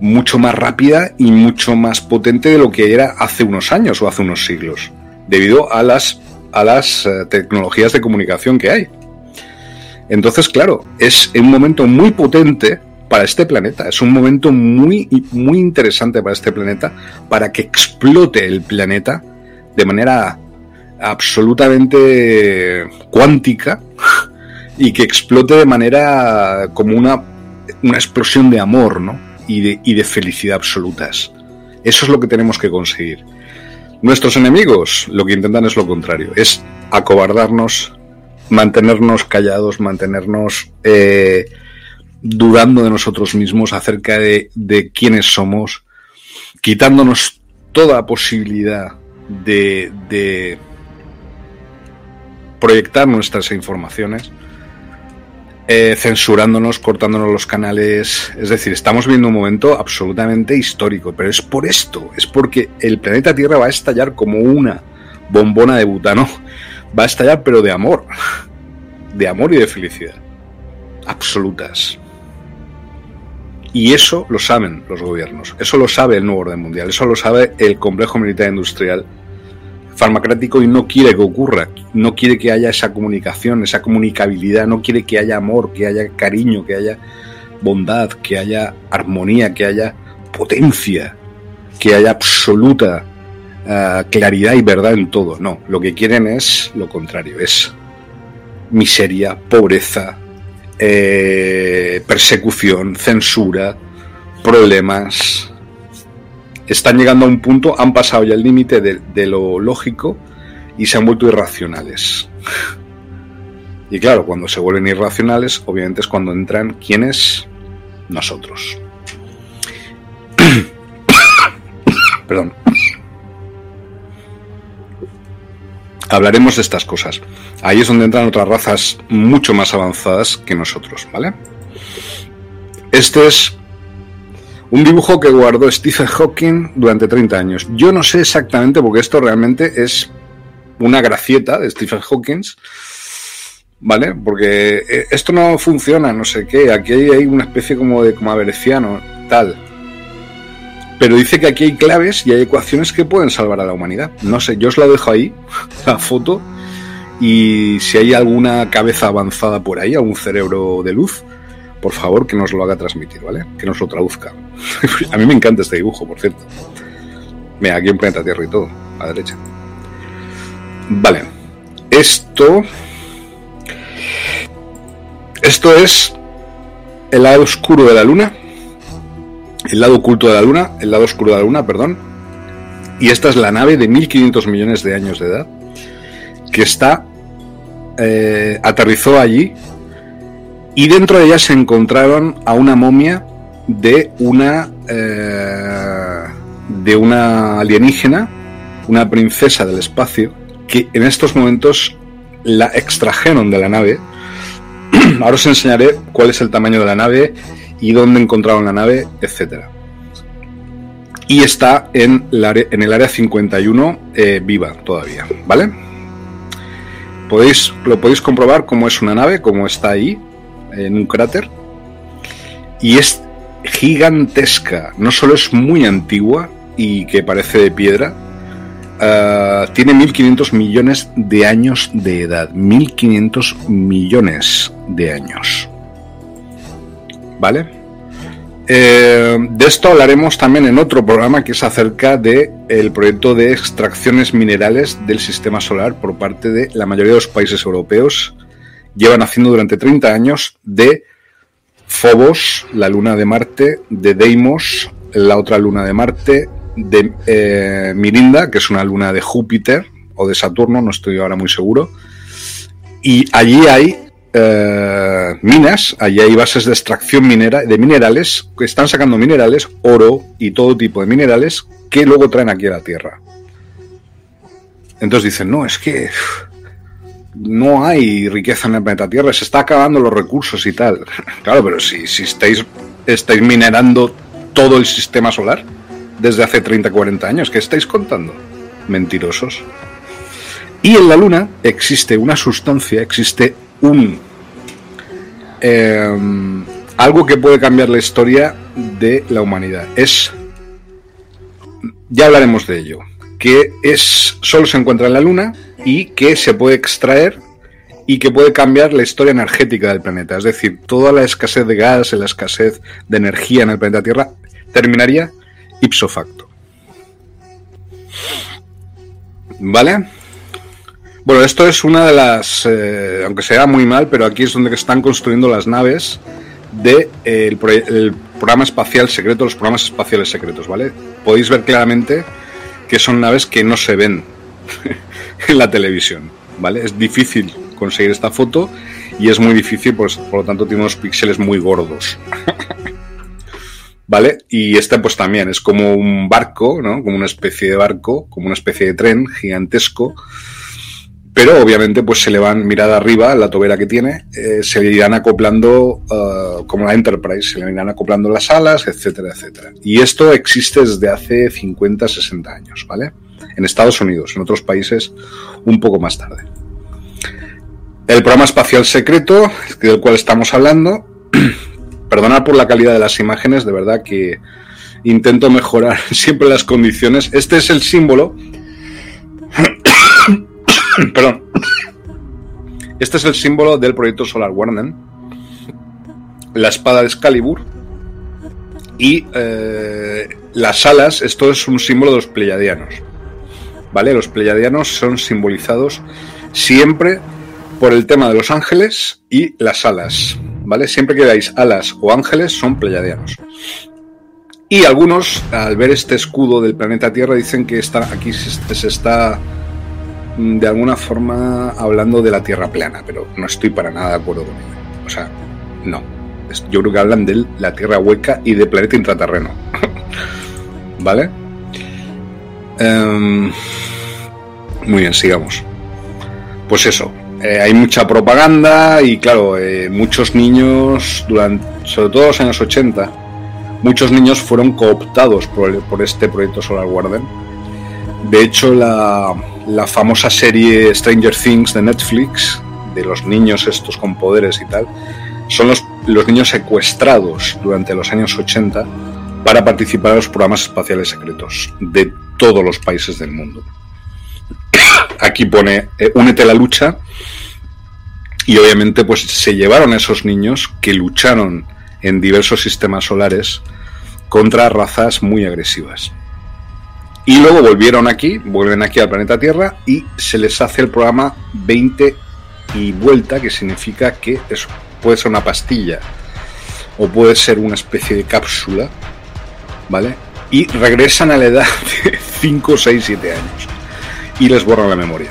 mucho más rápida y mucho más potente de lo que era hace unos años o hace unos siglos, debido a las, a las eh, tecnologías de comunicación que hay. Entonces, claro, es un momento muy potente para este planeta, es un momento muy, muy interesante para este planeta, para que explote el planeta de manera absolutamente cuántica y que explote de manera como una, una explosión de amor, ¿no? Y de, felicidad absolutas. Eso es lo que tenemos que conseguir. Nuestros enemigos lo que intentan es lo contrario, es acobardarnos, mantenernos callados, mantenernos eh, dudando de nosotros mismos acerca de, quiénes somos, quitándonos toda posibilidad de proyectar nuestras informaciones eh, censurándonos, cortándonos los canales. Es decir, estamos viviendo un momento absolutamente histórico, pero es por esto, es porque el planeta Tierra va a estallar como una bombona de butano va a estallar, pero de amor. De amor y de felicidad. Absolutas. Y eso lo saben los gobiernos, eso lo sabe el nuevo orden mundial, eso lo sabe el complejo militar industrial farmacéutico y no quiere que ocurra, no quiere que haya esa comunicación, esa comunicabilidad, no quiere que haya amor, que haya cariño, que haya bondad, que haya armonía, que haya potencia, que haya absoluta eh, claridad y verdad en todo. No, lo que quieren es lo contrario, es miseria, pobreza, eh, persecución, censura, problemas. Están llegando a un punto, han pasado ya el límite de, lo lógico y se han vuelto irracionales. *laughs* Y claro, cuando se vuelven irracionales, obviamente es cuando entran quienes nosotros. *coughs* Perdón. Hablaremos de estas cosas. Ahí es donde entran otras razas mucho más avanzadas que nosotros, ¿vale? Este es un dibujo que guardó Stephen Hawking durante 30 años. Yo no sé exactamente porque esto realmente es una gracieta de Stephen Hawking, ¿vale? Porque eh, esto no funciona, no sé qué. Aquí hay una especie como de como tal. Pero dice que aquí hay claves y hay ecuaciones que pueden salvar a la humanidad. No sé, yo os la dejo ahí, *laughs* la foto, y si hay alguna cabeza avanzada por ahí, algún cerebro de luz, por favor que nos lo haga transmitir, ¿vale? Que nos lo traduzca. *laughs* a mí me encanta este dibujo, por cierto. Mira, aquí en Planeta Tierra y todo, a la derecha. Vale. Esto. Esto es el lado oscuro de la luna el lado oculto de la Luna, el lado oscuro de la Luna, perdón. Y esta es la nave de 1500 millones de años de edad que está eh, aterrizó allí y dentro de ella se encontraron a una momia de una eh, de una alienígena, una princesa del espacio que en estos momentos la extrajeron de la nave. *clears throat* Ahora os enseñaré cuál es el tamaño de la nave y dónde encontraron la nave, etcétera. Y está en, en el área 51 eh, viva todavía, ¿vale? Podéis, lo podéis comprobar cómo es una nave, cómo está ahí, en un cráter. Y es gigantesca. No solo es muy antigua y que parece de piedra, ah, tiene 1500 millones de años de edad. 1500 millones de años. ¿vale? Eh, de esto hablaremos también en otro programa que es acerca del el proyecto de extracciones minerales del sistema solar por parte de la mayoría de los países europeos. Llevan haciendo durante 30 años de Phobos, la luna de Marte, de Deimos, la otra luna de Marte, de eh, Mirinda, que es una luna de Júpiter o de Saturno, no estoy ahora muy seguro. Y allí hay eh, minas, allí hay bases de extracción minera, de minerales, que están sacando minerales, oro y todo tipo de minerales, que luego traen aquí a la Tierra. Entonces dicen, no, es que no hay riqueza en el planeta Tierra, se está acabando los recursos y tal. *laughs* Claro, pero si, si estáis, estáis minerando todo el sistema solar desde hace 30, 40 años, ¿qué estáis contando? Mentirosos. Y en la Luna existe una sustancia, existe un Em, algo que puede cambiar la historia de la humanidad. Es, ya hablaremos de ello, que es solo se encuentra en la Luna y que se puede extraer y que puede cambiar la historia energética del planeta. Es decir, toda la escasez de gas, la escasez de energía en el planeta Tierra terminaría ipso facto. ¿Vale? Bueno, esto es una de las, eh, aunque sea muy mal, pero aquí es donde están construyendo las naves del de, eh, programa espacial secreto, los programas espaciales secretos, ¿vale? Podéis ver claramente que son naves que no se ven *laughs* *laughs* en la televisión, ¿vale? Es difícil conseguir esta foto y es muy difícil, pues por lo tanto tiene unos píxeles muy gordos. *laughs* ¿Vale? Y este pues también es como un barco, ¿no? Como una especie de barco, como una especie de tren gigantesco pero obviamente pues se le van mirada arriba, la tobera que tiene, eh, se le irán acoplando eh, como la Enterprise, se le irán acoplando las alas, etcétera, etcétera. Y esto existe desde hace 50, 60 años, ¿vale? En Estados Unidos, en otros países un poco más tarde. El programa espacial secreto, del cual estamos hablando, *clears throat* perdonad por la calidad de las imágenes, de verdad que intento mejorar *laughs* siempre las condiciones. Este es el símbolo. *coughs* Perdón. Este es el símbolo del proyecto Solar Warden. La espada de Excalibur. Y eh, las alas, esto es un símbolo de los pleyadianos. ¿Vale? Los pleyadianos son simbolizados siempre por el tema de los ángeles y las alas. ¿Vale? Siempre que veáis alas o ángeles son pleyadianos. Y algunos, al ver este escudo del planeta Tierra, dicen que está, aquí se, está mm, de alguna forma hablando de la Tierra plana, pero no estoy para nada de acuerdo con ello. O sea, no. Yo creo que hablan de la Tierra hueca y de planeta intraterreno. *laughs* ¿Vale? Em, muy bien, sigamos. Pues eso, eh, hay mucha propaganda y claro, eh, muchos niños, durante, sobre todo los años 80, muchos niños fueron cooptados por, este proyecto Solar Warden. De hecho, la, famosa serie Stranger Things de Netflix, de los niños estos con poderes y tal, son los, los niños secuestrados durante los años 80 para participar en los programas espaciales secretos de todos los países del mundo. Aquí pone, eh, únete a la lucha, y obviamente pues se llevaron a esos niños que lucharon en diversos sistemas solares contra razas muy agresivas. Y luego volvieron aquí, vuelven aquí al planeta Tierra y se les hace el programa 20 y vuelta, que significa que eso puede ser una pastilla o puede ser una especie de cápsula, ¿vale? Y regresan a la edad de 5, 6, 7 años y les borran la memoria.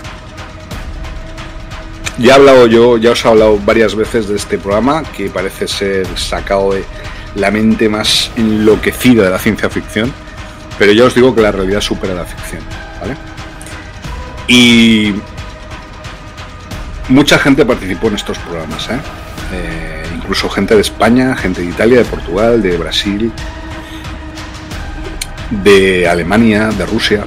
Ya he hablado yo, ya os he hablado varias veces de este programa que parece ser sacado de la mente más enloquecida de la ciencia ficción, pero ya os digo que la realidad supera la ficción, ¿vale? Y mucha gente participó en estos programas, ¿eh? Eh, incluso gente de España, gente de Italia, de Portugal, de Brasil, de Alemania, de Rusia.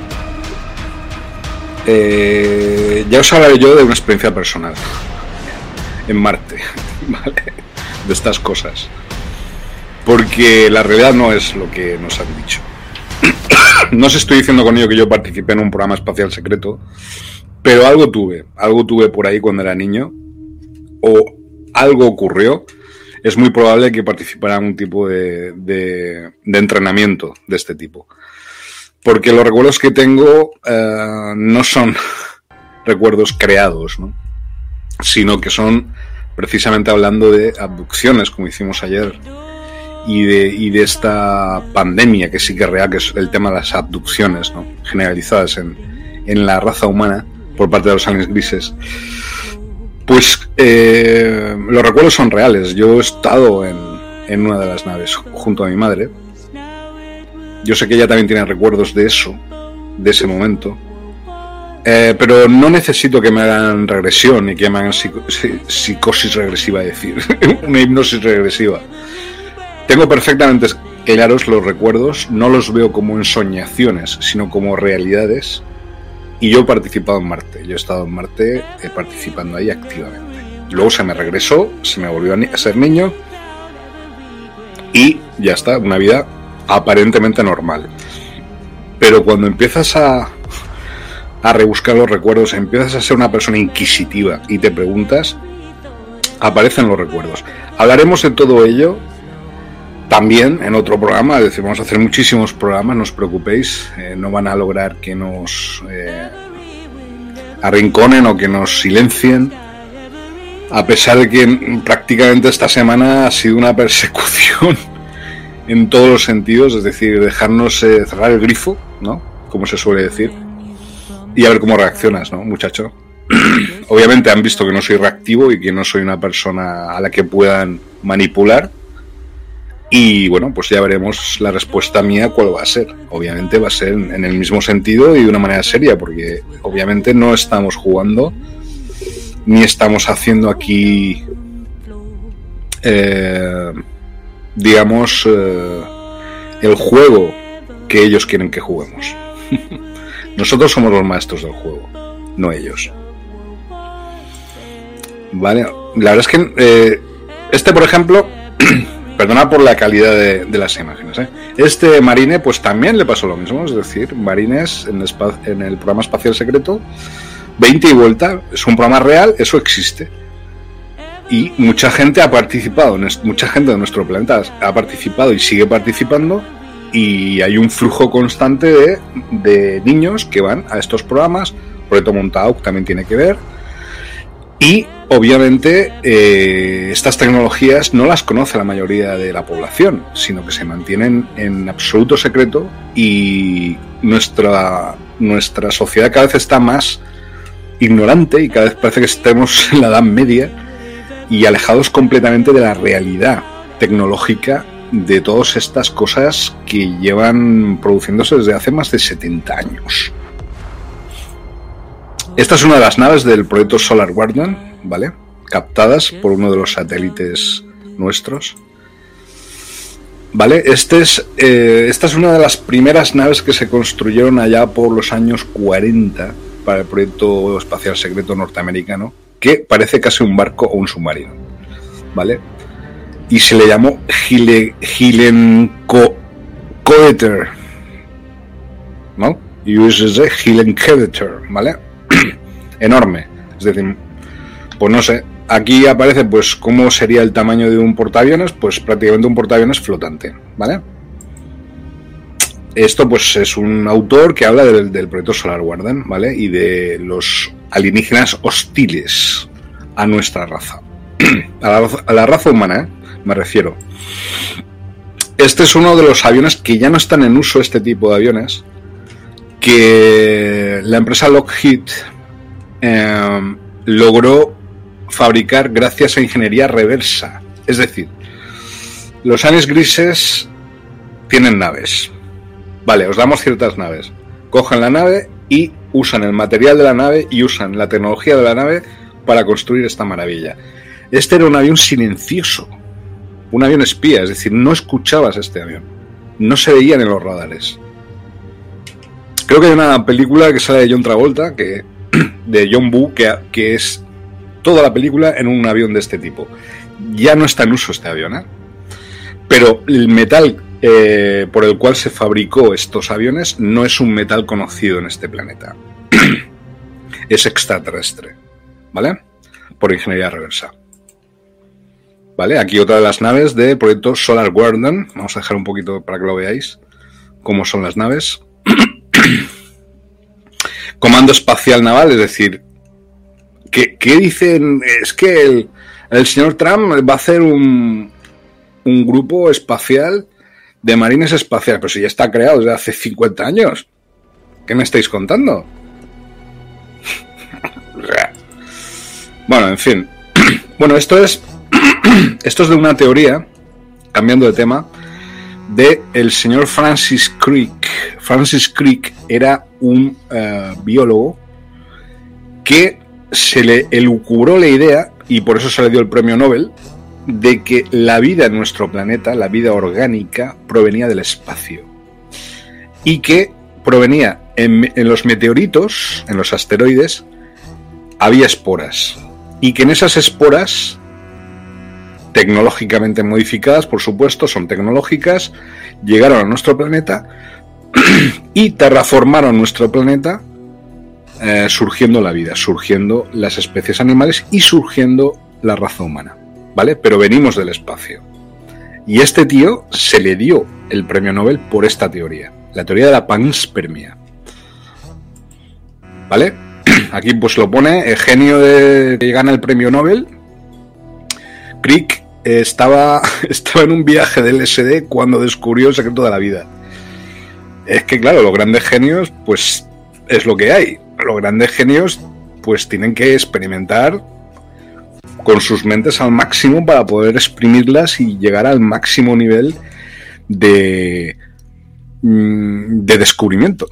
Eh, ya os hablaré yo de una experiencia personal en Marte, *laughs* ¿vale? De estas cosas porque la realidad no es lo que nos han dicho. *clears throat* no os estoy diciendo con ello que yo participé en un programa espacial secreto, pero algo tuve, algo tuve por ahí cuando era niño, o algo ocurrió. Es muy probable que participara en un tipo de, de, entrenamiento de este tipo. Porque los recuerdos que tengo eh, no son *laughs* recuerdos creados, ¿no? sino que son precisamente hablando de abducciones, como hicimos ayer y de, y de esta pandemia que sí que es real, que es el tema de las abducciones ¿no? generalizadas en, en la raza humana por parte de los aliens grises, pues eh, los recuerdos son reales. Yo he estado en, en una de las naves junto a mi madre. Yo sé que ella también tiene recuerdos de eso, de ese momento. Eh, pero no necesito que me hagan regresión ni que me hagan psicosis regresiva, es decir, *laughs* una hipnosis regresiva. Tengo perfectamente claros los recuerdos, no los veo como ensoñaciones, sino como realidades. Y yo he participado en Marte, yo he estado en Marte eh, participando ahí activamente. Luego se me regresó, se me volvió a ser niño y ya está, una vida aparentemente normal. Pero cuando empiezas a, a rebuscar los recuerdos, empiezas a ser una persona inquisitiva y te preguntas, aparecen los recuerdos. Hablaremos de todo ello también en otro programa, decir, vamos a hacer muchísimos programas, no os preocupéis, eh, no van a lograr que nos eh, arrinconen o que nos silencien, a pesar de que prácticamente esta semana ha sido una *laughs* persecución en todos los sentidos, es decir, dejarnos eh, cerrar el grifo, ¿no? Como se suele decir, y a ver cómo reaccionas, ¿no, muchacho? *clears throat* Obviamente han visto que no soy reactivo y que no soy una persona a la que puedan manipular y bueno, pues ya veremos la respuesta mía cuál va a ser. Obviamente va a ser en el mismo sentido y de una manera seria, porque obviamente no estamos jugando ni estamos haciendo aquí, eh, digamos, eh, el juego que ellos quieren que juguemos. *laughs* Nosotros somos los maestros del juego, no ellos. ¿Vale? La verdad es que eh, este, por ejemplo, *clears throat* perdona por la calidad de, las imágenes, ¿eh? este Marine pues también le pasó lo mismo, es decir, Marines en el, programa espacial secreto, 20 y vuelta, es un programa real, eso existe. Y mucha gente ha participado, mucha gente de nuestro planeta ha participado y sigue participando y hay un flujo constante de, de niños que van a estos programas, Proyecto Montauk también tiene que ver, y obviamente eh, estas tecnologías no las conoce la mayoría de la población, sino que se mantienen en absoluto secreto y nuestra, nuestra sociedad cada vez está más ignorante y cada vez parece que estemos *laughs* en la Edad Media y alejados completamente de la realidad tecnológica de todas estas cosas que llevan produciéndose desde hace más de 70 años. Esta es una de las naves del proyecto Solar Guardian, ¿vale? Captadas por uno de los satélites nuestros. ¿Vale? Este es, eh, esta es una de las primeras naves que se construyeron allá por los años 40 para el proyecto espacial secreto norteamericano, que parece casi un barco o un submarino. ¿Vale? Y se le llamó Gile, Gilencoeter. ¿No? USS Gilencoeter, ¿vale? Enorme. Es decir, pues no sé, aquí aparece pues cómo sería el tamaño de un portaaviones, pues prácticamente un portaaviones flotante, ¿vale? Esto pues es un autor que habla del, proyecto Solar Guardian, ¿vale? Y de los alienígenas hostiles a nuestra *clears throat* raza. a, la, raza humana, ¿eh? me refiero. Este es uno de los aviones que ya no están en uso, este tipo de aviones, que la empresa Lockheed Em, logró fabricar gracias a ingeniería reversa. Es decir, los anes grises tienen naves. Vale, os damos ciertas naves. Cogen la nave y usan el material de la nave y usan la tecnología de la nave para construir esta maravilla. Este era un avión silencioso, un avión espía, es decir, no escuchabas este avión, no se veían en los radares. Creo que hay una película que sale de John Travolta que *clears throat* de John Boo, que, que, es toda la película en un avión de este tipo. Ya no está en uso este avión, ¿eh? Pero el metal eh, por el cual se fabricó estos aviones no es un metal conocido en este planeta. *clears throat* es extraterrestre, ¿vale? Por ingeniería reversa. ¿Vale? Aquí otra de las naves del proyecto Solar Guardian. Vamos a dejar un poquito para que lo veáis cómo son las naves. *clears throat* Comando Espacial Naval, es decir, ¿qué, dicen? Es que el, señor Trump va a hacer un, un grupo espacial de marines espaciales, pero si ya está creado desde hace 50 años. ¿Qué me estáis contando? *laughs* bueno, en fin. *clears throat* bueno, esto es *clears throat* esto es de una teoría, cambiando de tema, de el señor Francis Crick. Francis Crick era un eh, biólogo que se le elucubró la idea, y por eso se le dio el premio Nobel, de que la vida en nuestro planeta, la vida orgánica, provenía del espacio. Y que provenía en, en los meteoritos, en los asteroides, había esporas. Y que en esas esporas tecnológicamente modificadas, por supuesto, son tecnológicas, llegaron a nuestro planeta y terraformaron nuestro planeta, eh, surgiendo la vida, surgiendo las especies animales y surgiendo la raza humana, ¿vale? Pero venimos del espacio. Y este tío se le dio el premio Nobel por esta teoría, la teoría de la panspermia. ¿Vale? *clears throat* Aquí pues lo pone el genio de que gana el premio Nobel, Crick estaba, *laughs* estaba en un viaje del LSD cuando descubrió el secreto de la vida. Es que, claro, los grandes genios, pues es lo que hay. Los grandes genios, pues tienen que experimentar con sus mentes al máximo para poder exprimirlas y llegar al máximo nivel de, mm, de descubrimiento.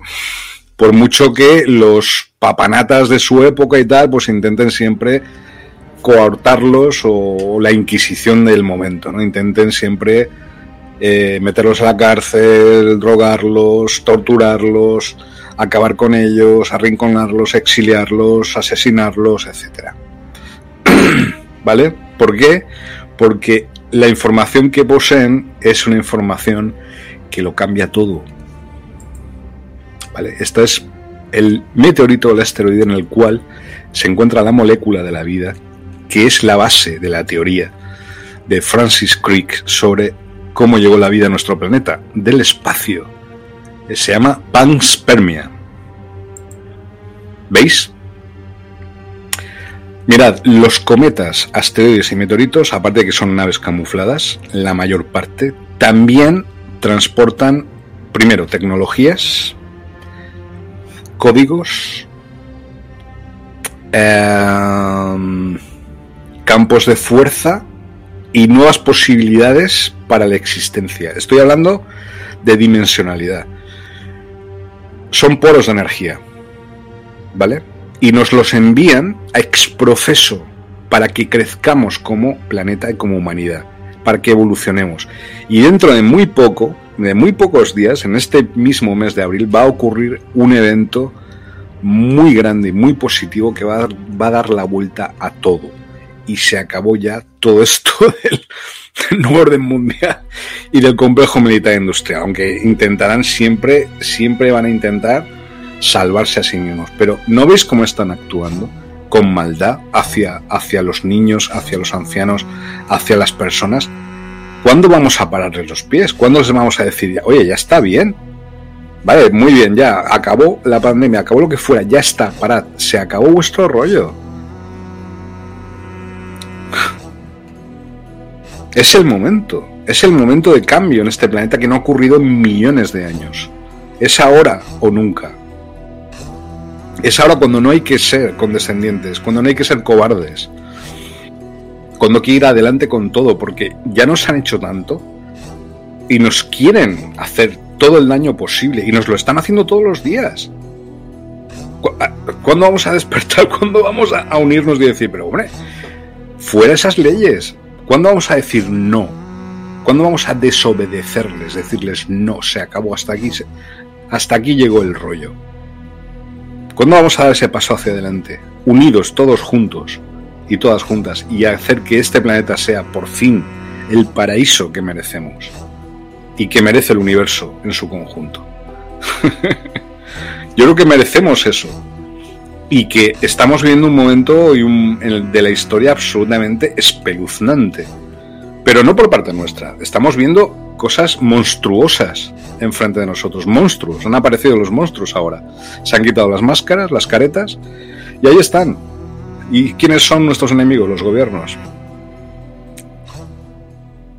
Por mucho que los papanatas de su época y tal, pues intenten siempre coartarlos o la inquisición del momento, ¿no? Intenten siempre eh, meterlos a la cárcel, drogarlos, torturarlos, acabar con ellos, arrinconarlos, exiliarlos, asesinarlos, etc. ¿Vale? ¿Por qué? Porque la información que poseen es una información que lo cambia todo. ¿Vale? Este es el meteorito el asteroide en el cual se encuentra la molécula de la vida, que es la base de la teoría de Francis Crick sobre cómo llegó la vida a nuestro planeta, del espacio. Se llama panspermia. ¿Veis? Mirad, los cometas, asteroides y meteoritos, aparte de que son naves camufladas, la mayor parte, también transportan, primero, tecnologías, códigos, em, campos de fuerza y nuevas posibilidades para la existencia. Estoy hablando de dimensionalidad. Son poros de energía, ¿vale? y nos los envían a exprofeso para que crezcamos como planeta y como humanidad, para que evolucionemos. Y dentro de muy poco, de muy pocos días, en este mismo mes de abril, va a ocurrir un evento muy grande, muy positivo, que va va a dar la vuelta a todo. Y se acabó ya todo esto *laughs* del nuevo orden mundial y del complejo militar industrial, aunque intentarán siempre, siempre van a intentar salvarse a sí mismos. Pero ¿no veis cómo están actuando? Con maldad hacia, hacia los niños, hacia los ancianos, hacia las personas. ¿Cuándo vamos a pararles los pies? ¿Cuándo les vamos a decir, oye, ya está bien? Vale, muy bien, ya acabó la pandemia, acabó lo que fuera, ya está, parad, se acabó vuestro rollo. Es el momento, es el momento de cambio en este planeta que no ha ocurrido en millones de años. Es ahora o nunca. Es ahora cuando no hay que ser condescendientes, cuando no hay que ser cobardes, cuando hay que ir adelante con todo, porque ya nos han hecho tanto y nos quieren hacer todo el daño posible y nos lo están haciendo todos los días. ¿Cuándo vamos a despertar? *laughs* ¿Cuándo vamos a unirnos y decir, pero hombre, fuera esas leyes? ¿Cuándo vamos a decir no? ¿Cuándo vamos a desobedecerles? Decirles no, se acabó hasta aquí, hasta aquí llegó el rollo. ¿Cuándo vamos a dar ese paso hacia adelante? Unidos todos juntos y todas juntas y hacer que este planeta sea por fin el paraíso que merecemos y que merece el universo en su conjunto. *laughs* Yo creo que merecemos eso y que estamos viviendo un momento de la historia absolutamente espeluznante. Pero no por parte nuestra, estamos viendo cosas monstruosas enfrente de nosotros, monstruos, han aparecido los monstruos ahora. Se han quitado las máscaras, las caretas, y ahí están. ¿Y quiénes son nuestros enemigos? Los gobiernos.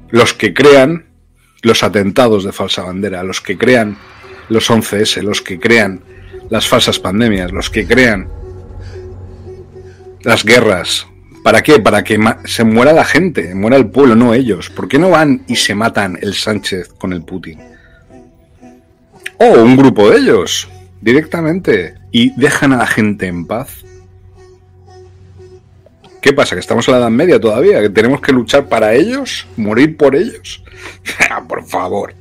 Los que crean los atentados de falsa bandera, los que crean los 11S, los que crean las falsas pandemias, los que crean las guerras, ¿Para qué? Para que se muera la gente, muera el pueblo, no ellos. ¿Por qué no van y se matan el Sánchez con el Putin? O un grupo de ellos, directamente, y dejan a la gente en paz. ¿Qué pasa? ¿Que estamos en la Edad Media todavía? ¿Que tenemos que luchar para ellos? ¿Morir por ellos? *laughs* por favor.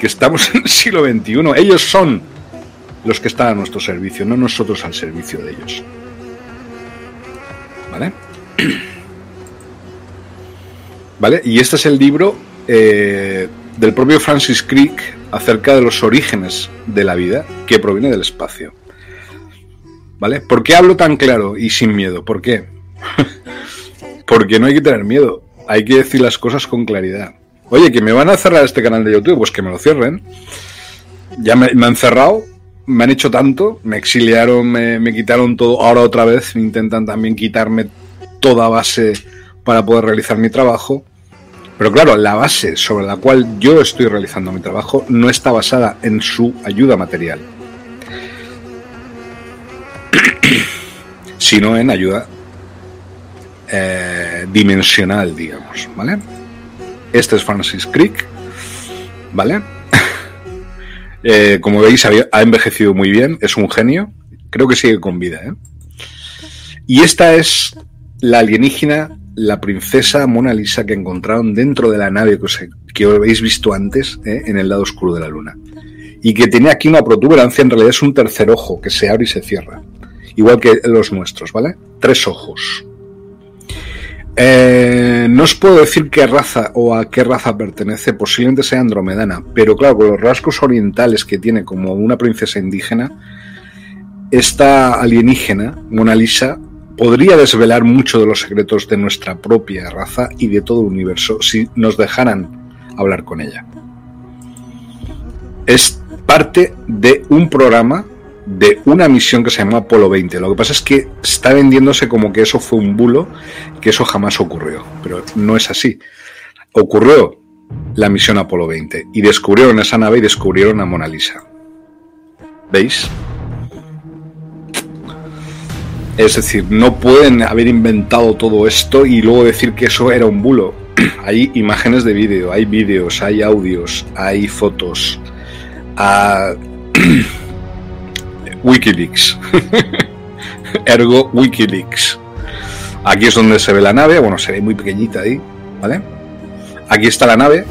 Que estamos en el siglo XXI. Ellos son los que están a nuestro servicio, no nosotros al servicio de ellos. *clears throat* ¿Vale? Y este es el libro eh, del propio Francis Crick acerca de los orígenes de la vida que proviene del espacio. ¿Vale? ¿Por qué hablo tan claro y sin miedo? ¿Por qué? *laughs* Porque no hay que tener miedo, hay que decir las cosas con claridad. Oye, que me van a cerrar este canal de YouTube, pues que me lo cierren. Ya me han cerrado, me han hecho tanto, me exiliaron, me, quitaron todo, ahora otra vez intentan también quitarme toda base para poder realizar mi trabajo. Pero claro, la base sobre la cual yo estoy realizando mi trabajo no está basada en su ayuda material, *clears throat* sino en ayuda eh, dimensional, digamos, ¿vale? Este es Francis Crick, ¿vale? Eh, como veis, ha envejecido muy bien, es un genio. Creo que sigue con vida. ¿eh? Y esta es la alienígena, la princesa Mona Lisa que encontraron dentro de la nave que, que habéis visto antes ¿eh? en el lado oscuro de la luna. Y que tenía aquí una protuberancia, en realidad es un tercer ojo que se abre y se cierra. igual que los nuestros, ¿vale? Tres ojos. Eh, no os puedo decir qué raza o a qué raza pertenece, posiblemente sea andromedana, pero claro, con los rasgos orientales que tiene como una princesa indígena, esta alienígena, Mona Lisa, podría desvelar mucho de los secretos de nuestra propia raza y de todo el universo si nos dejaran hablar con ella. Es parte de un programa de una misión que se llama Apolo 20. Lo que pasa es que está vendiéndose como que eso fue un bulo, que eso jamás ocurrió, pero no es así. Ocurrió la misión Apolo 20 y descubrieron esa nave y descubrieron a Mona Lisa. ¿Veis? Es decir, no pueden haber inventado todo esto y luego decir que eso era un bulo. *clears throat* hay imágenes de vídeo, hay vídeos, hay audios, hay fotos. A... *clears throat* Wikileaks. *laughs* Ergo Wikileaks. Aquí es donde se ve la nave, bueno, se ve muy pequeñita ahí, ¿vale? Aquí está la nave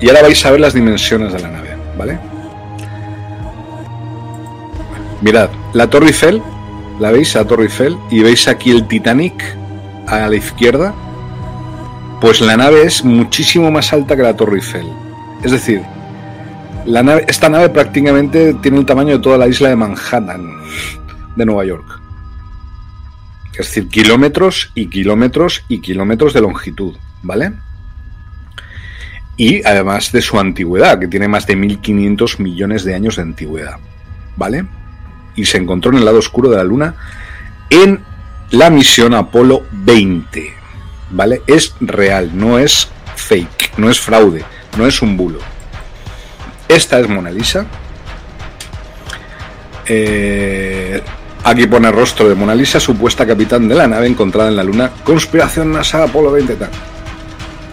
y ahora vais a ver las dimensiones de la nave, ¿vale? Mirad, la Torre Eiffel, la veis, la Torre Eiffel, y veis aquí el Titanic a la izquierda, pues la nave es muchísimo más alta que la Torre Eiffel. Es decir, esta nave prácticamente tiene el tamaño de toda la isla de Manhattan, de Nueva York. Es decir, kilómetros y kilómetros y kilómetros de longitud, ¿vale? Y además de su antigüedad, que tiene más de 1500 millones de años de antigüedad, ¿vale? Y se encontró en el lado oscuro de la Luna en la misión Apolo 20, ¿vale? Es real, no es fake, no es fraude, no es un bulo. Esta es Mona Lisa. Eh, aquí pone rostro de Mona Lisa, supuesta capitán de la nave encontrada en la Luna. Conspiración NASA Apolo 20 tal.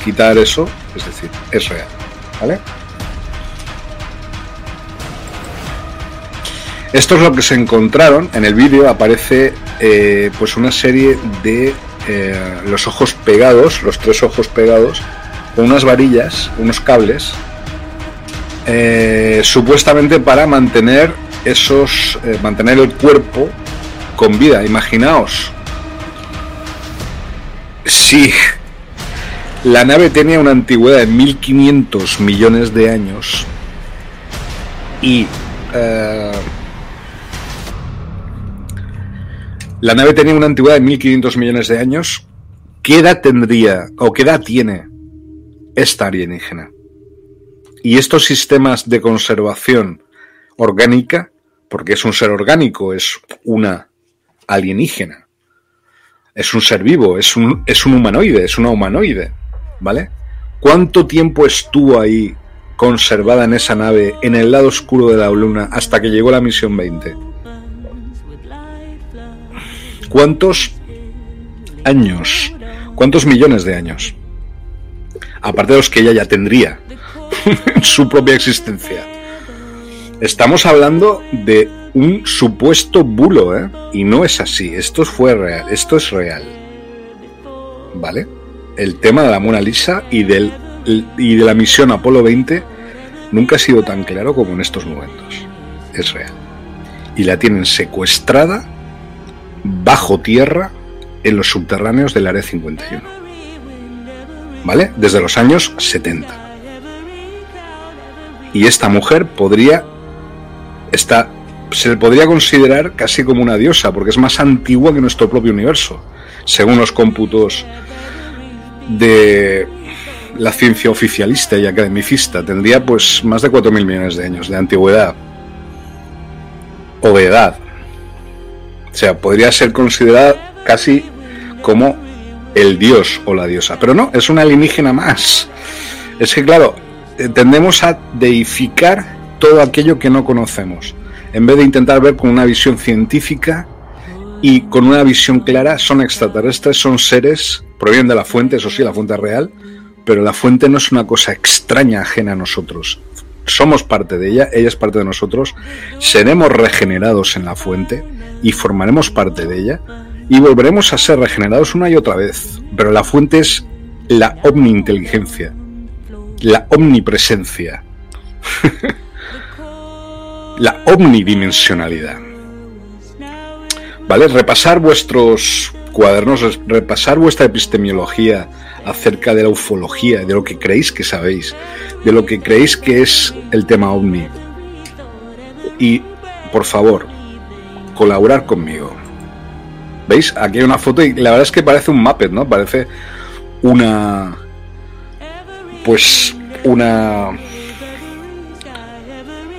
Quitar eso, es decir, es real. ¿Vale? Esto es lo que se encontraron. En el vídeo aparece eh, pues una serie de eh, los ojos pegados, los tres ojos pegados, con unas varillas, unos cables eh, supuestamente para mantener esos, eh, mantener el cuerpo con vida. Imaginaos, si la nave tenía una antigüedad de 1500 millones de años y eh, la nave tenía una antigüedad de 1500 millones de años, ¿qué edad tendría o qué edad tiene esta alienígena? Y estos sistemas de conservación orgánica, porque es un ser orgánico, es una alienígena, es un ser vivo, es un, es un humanoide, es una humanoide, ¿vale? ¿Cuánto tiempo estuvo ahí conservada en esa nave en el lado oscuro de la luna hasta que llegó la misión 20? ¿Cuántos años? ¿Cuántos millones de años? Aparte de los que ella ya tendría *laughs* su propia existencia. Estamos hablando de un supuesto bulo, ¿eh? Y no es así. Esto fue real. Esto es real. ¿Vale? El tema de la Mona Lisa y, del, y de la misión Apolo 20 nunca ha sido tan claro como en estos momentos. Es real. Y la tienen secuestrada bajo tierra en los subterráneos del Área 51. ¿Vale? Desde los años 70 y esta mujer podría está se le podría considerar casi como una diosa porque es más antigua que nuestro propio universo según los cómputos de la ciencia oficialista y academicista. Tendría pues más de 4.000 millones de años de antigüedad o de edad. O sea podría ser considerada casi como el dios o la diosa. Pero no es una alienígena más. Es que claro tendemos a deificar todo aquello que no conocemos. En vez de intentar ver con una visión científica y con una visión clara, son extraterrestres, son seres, provienen de la fuente, eso sí, la fuente real, pero la fuente no es una cosa extraña, ajena a nosotros. Somos parte de ella, ella es parte de nosotros, seremos regenerados en la fuente y formaremos parte de ella y volveremos a ser regenerados una y otra vez. Pero la fuente es la omniinteligencia, la omnipresencia, *laughs* la omnidimensionalidad. ¿vale? Repasar vuestros cuadernos, repasar vuestra epistemología acerca de la ufología, de lo que creéis que sabéis, de lo que creéis que es el tema ovni. Y, por favor, colaborar conmigo. ¿Veis? Aquí hay una foto y la verdad es que parece un Muppet, ¿no? Parece una... Pues una...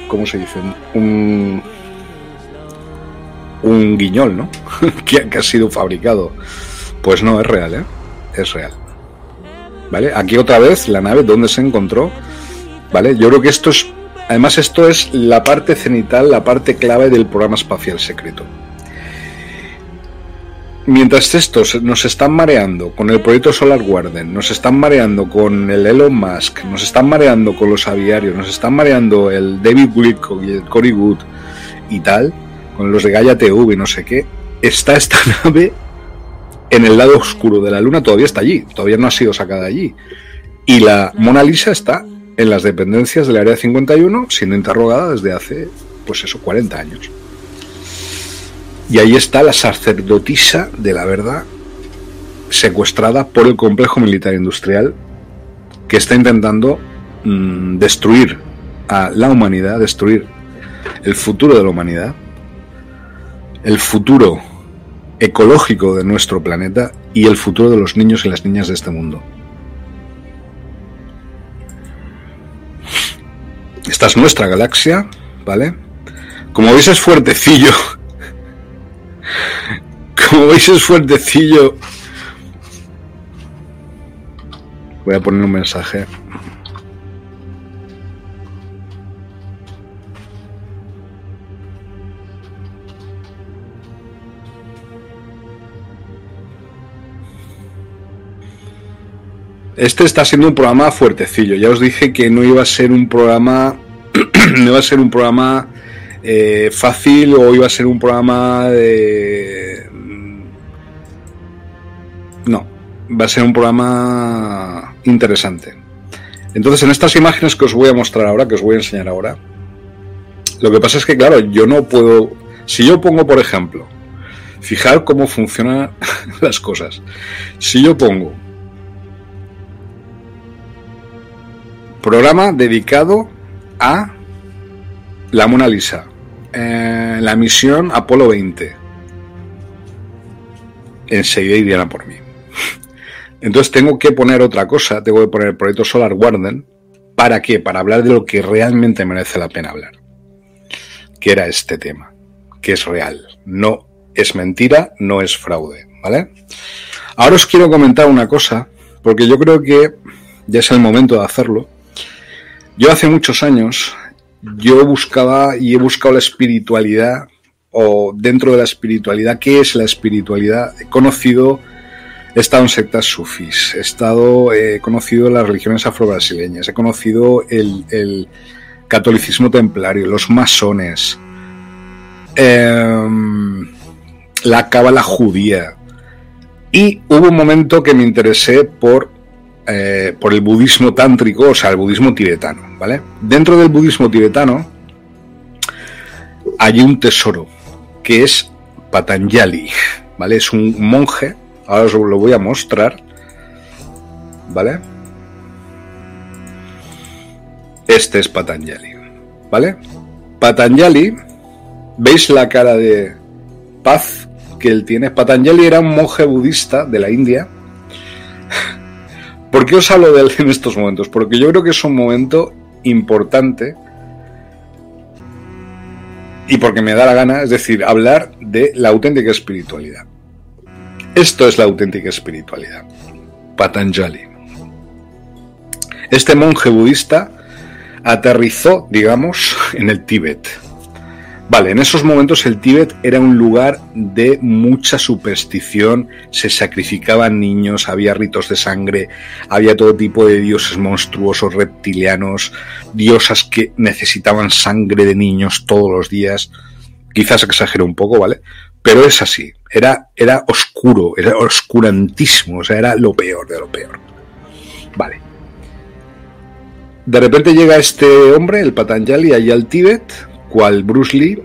¿Cómo se dice? Un... Un guiñol, ¿no? *laughs* que, ha sido fabricado. Pues no, es real, ¿eh? Es real. ¿Vale? Aquí otra vez la nave, ¿dónde se encontró? ¿Vale? Yo creo que esto es... Además esto es la parte cenital, la parte clave del programa espacial secreto. Mientras estos nos están mareando con el proyecto Solar Garden, nos están mareando con el Elon Musk, nos están mareando con los aviarios, nos están mareando el David Wilcock y el Cory Wood y tal, con los de Gaia TV y no sé qué, está esta *laughs* nave en el lado oscuro de la Luna, todavía está allí, todavía no ha sido sacada allí. Y la Mona Lisa está en las dependencias del Área 51, siendo interrogada desde hace, pues eso, 40 años. Y ahí está la sacerdotisa de la verdad, secuestrada por el complejo militar industrial que está intentando mmm, destruir a la humanidad, destruir el futuro de la humanidad, el futuro ecológico de nuestro planeta y el futuro de los niños y las niñas de este mundo. Esta es nuestra galaxia, ¿vale? Como veis es fuertecillo como veis es fuertecillo. Voy a poner un mensaje. Este está siendo un programa fuertecillo. Ya os dije que no iba a ser un programa. *clears throat* no iba a ser un programa eh, fácil o iba a ser un programa de... No, va a ser un programa interesante. Entonces, en estas imágenes que os voy a mostrar ahora, que os voy a enseñar ahora, lo que pasa es que, claro, yo no puedo... Si yo pongo, por ejemplo, fijar cómo funcionan *laughs* las cosas. Si yo pongo programa dedicado a la Mona Lisa, eh, la misión Apolo 20. Enseguida irían por mí. Entonces tengo que poner otra cosa, tengo que poner el proyecto Solar Garden. ¿Para qué? Para hablar de lo que realmente merece la pena hablar. Que era este tema, que es real. No es mentira, no es fraude, ¿vale? Ahora os quiero comentar una cosa, porque yo creo que ya es el momento de hacerlo. Yo hace muchos años yo buscaba y he buscado la espiritualidad o dentro de la espiritualidad, ¿qué es la espiritualidad? He conocido, he estado en sectas sufis, he estado, he conocido las religiones afro-brasileñas, he conocido el, el catolicismo templario, los masones, eh, la cábala judía. Y hubo un momento que me interesé por eh, por el budismo tántrico, o sea, el budismo tibetano, ¿vale? Dentro del budismo tibetano hay un tesoro que es Patanjali, ¿vale? Es un monje, ahora os lo voy a mostrar, ¿vale? Este es Patanjali, ¿vale? Patanjali, ¿veis la cara de paz que él tiene? Patanjali era un monje budista de la India ¿Por qué os hablo de él en estos momentos? Porque yo creo que es un momento importante y porque me da la gana, es decir, hablar de la auténtica espiritualidad. Esto es la auténtica espiritualidad. Patanjali. Este monje budista aterrizó, digamos, en el Tíbet. Vale, en esos momentos el Tíbet era un lugar de mucha superstición, se sacrificaban niños, había ritos de sangre, había todo tipo de dioses monstruosos, reptilianos, diosas que necesitaban sangre de niños todos los días. Quizás exagero un poco, ¿vale? Pero es así, era, era oscuro, era oscurantísimo, o sea, era lo peor de lo peor. Vale. De repente llega este hombre, el Patanjali, allí al Tíbet, cual Bruce Lee,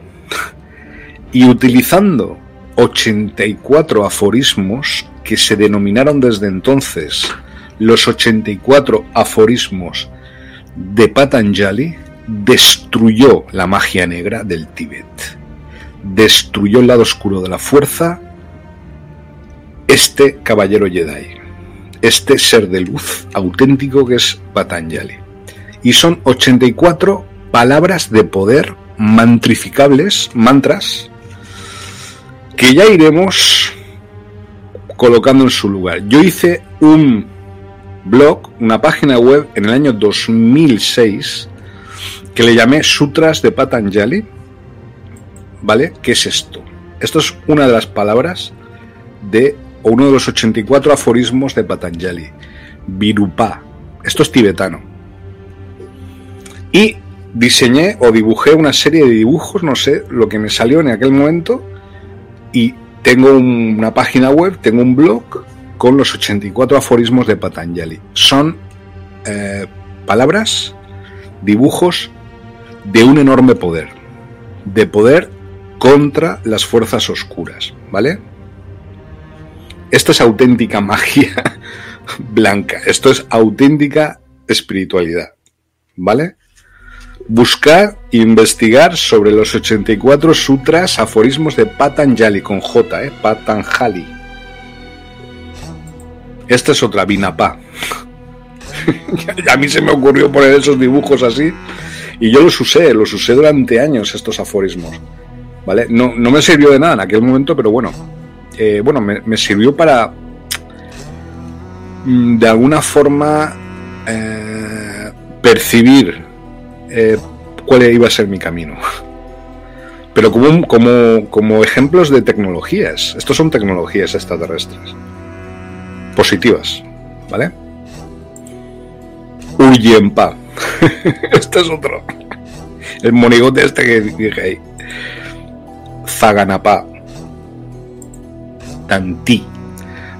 y utilizando 84 aforismos que se denominaron desde entonces los 84 aforismos de Patanjali, destruyó la magia negra del Tíbet, destruyó el lado oscuro de la fuerza, este caballero Jedi, este ser de luz auténtico que es Patanjali. Y son 84 palabras de poder mantrificables, mantras, que ya iremos colocando en su lugar. Yo hice un blog, una página web en el año 2006 que le llamé Sutras de Patanjali. ¿Vale? ¿Qué es esto? Esto es una de las palabras de, o uno de los 84 aforismos de Patanjali. Virupa. Esto es tibetano. Y diseñé o dibujé una serie de dibujos, no sé, lo que me salió en aquel momento. Y tengo una página web, tengo un blog con los 84 aforismos de Patanjali. Son eh, palabras, dibujos de un enorme poder, de poder contra las fuerzas oscuras, ¿vale? Esto es auténtica magia *laughs* blanca, esto es auténtica espiritualidad, ¿vale? Buscar e investigar sobre los 84 sutras, aforismos de Patanjali con J, ¿eh? Patanjali esta es otra Vinapá. *laughs* a mí se me ocurrió poner esos dibujos así y yo los usé, los usé durante años estos aforismos. ¿Vale? No, me sirvió de nada en aquel momento, pero bueno. Eh, bueno, me, sirvió para mm, de alguna forma eh, percibir eh, cuál iba a ser mi camino. *laughs* Pero como, como, como ejemplos de tecnologías. Estos son tecnologías extraterrestres positivas, ¿vale? Uyempa. *laughs* este es otro. El monigote este que dije ahí. Zaganapa. Tanti.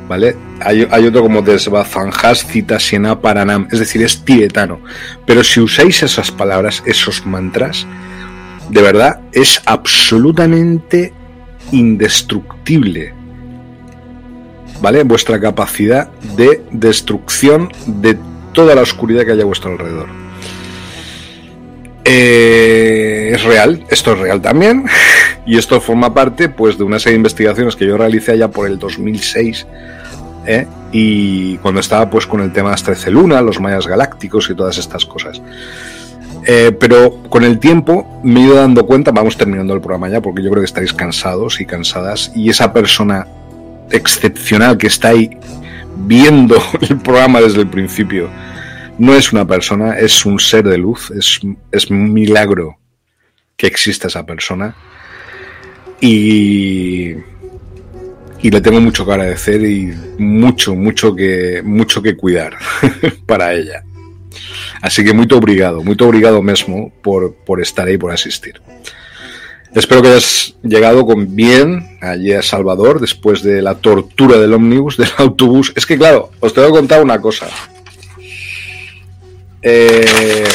¿Vale? Hay, otro como Desbazanjas Citasiena Paranam. Es decir, es tibetano. Pero si usáis esas palabras, esos mantras, de verdad es absolutamente indestructible ¿vale? Vuestra capacidad de destrucción de toda la oscuridad que haya a vuestro alrededor. Eh, es real, esto es real también, *laughs* y esto forma parte pues de una serie de investigaciones que yo realicé allá por el 2006, ¿eh? y cuando estaba pues con el tema de las 13 lunas, los mayas galácticos y todas estas cosas. Eh, pero con el tiempo me he ido dando cuenta, vamos terminando el programa ya, porque yo creo que estaréis cansados y cansadas, y esa persona excepcional que está ahí viendo *laughs* el programa desde el principio no es una persona, es un ser de luz, es, es un milagro que exista esa persona. Y, y le tengo mucho que agradecer y mucho, mucho que, mucho que cuidar *laughs* para ella. Así que muy obrigado, muy obrigado mismo por, por estar ahí, por asistir. Espero que hayas llegado con bien allí a Salvador después de la tortura del ómnibus, del autobús. Es que claro, os tengo que contar una cosa. Eh,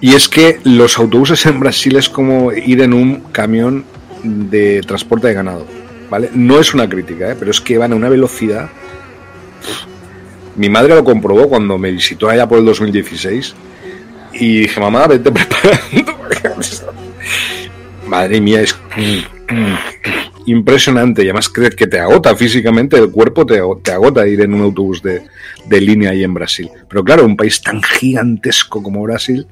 y es que los autobuses en Brasil es como ir en un camión de transporte de ganado. ¿Vale? No es una crítica, ¿eh? pero es que van a una velocidad. Mi madre lo comprobó cuando me visitó allá por el 2016 y dije, mamá, vete *laughs* preparando. Madre mía, es impresionante. Y además crees que te agota físicamente, el cuerpo te, agota ir en un autobús de, de línea ahí en Brasil. Pero claro, un país tan gigantesco como Brasil,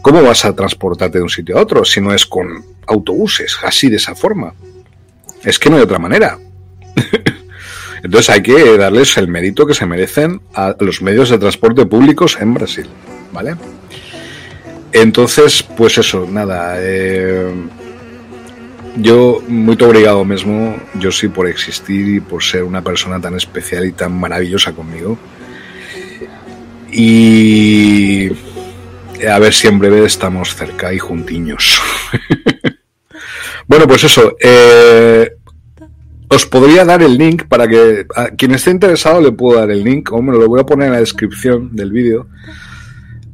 ¿cómo vas a transportarte de un sitio a otro si no es con autobuses, así de esa forma? Es que no hay otra manera. *laughs* Entonces hay que darles el mérito que se merecen a los medios de transporte públicos en Brasil. ¿Vale? Entonces, pues eso, nada. Eh, yo muy obrigado mismo, yo sí por existir y por ser una persona tan especial y tan maravillosa conmigo. Y a ver si en breve estamos cerca y juntiños. *laughs* bueno, pues eso. Eh, os podría dar el link para que a quien esté interesado le puedo dar el link, o me lo voy a poner en la descripción del vídeo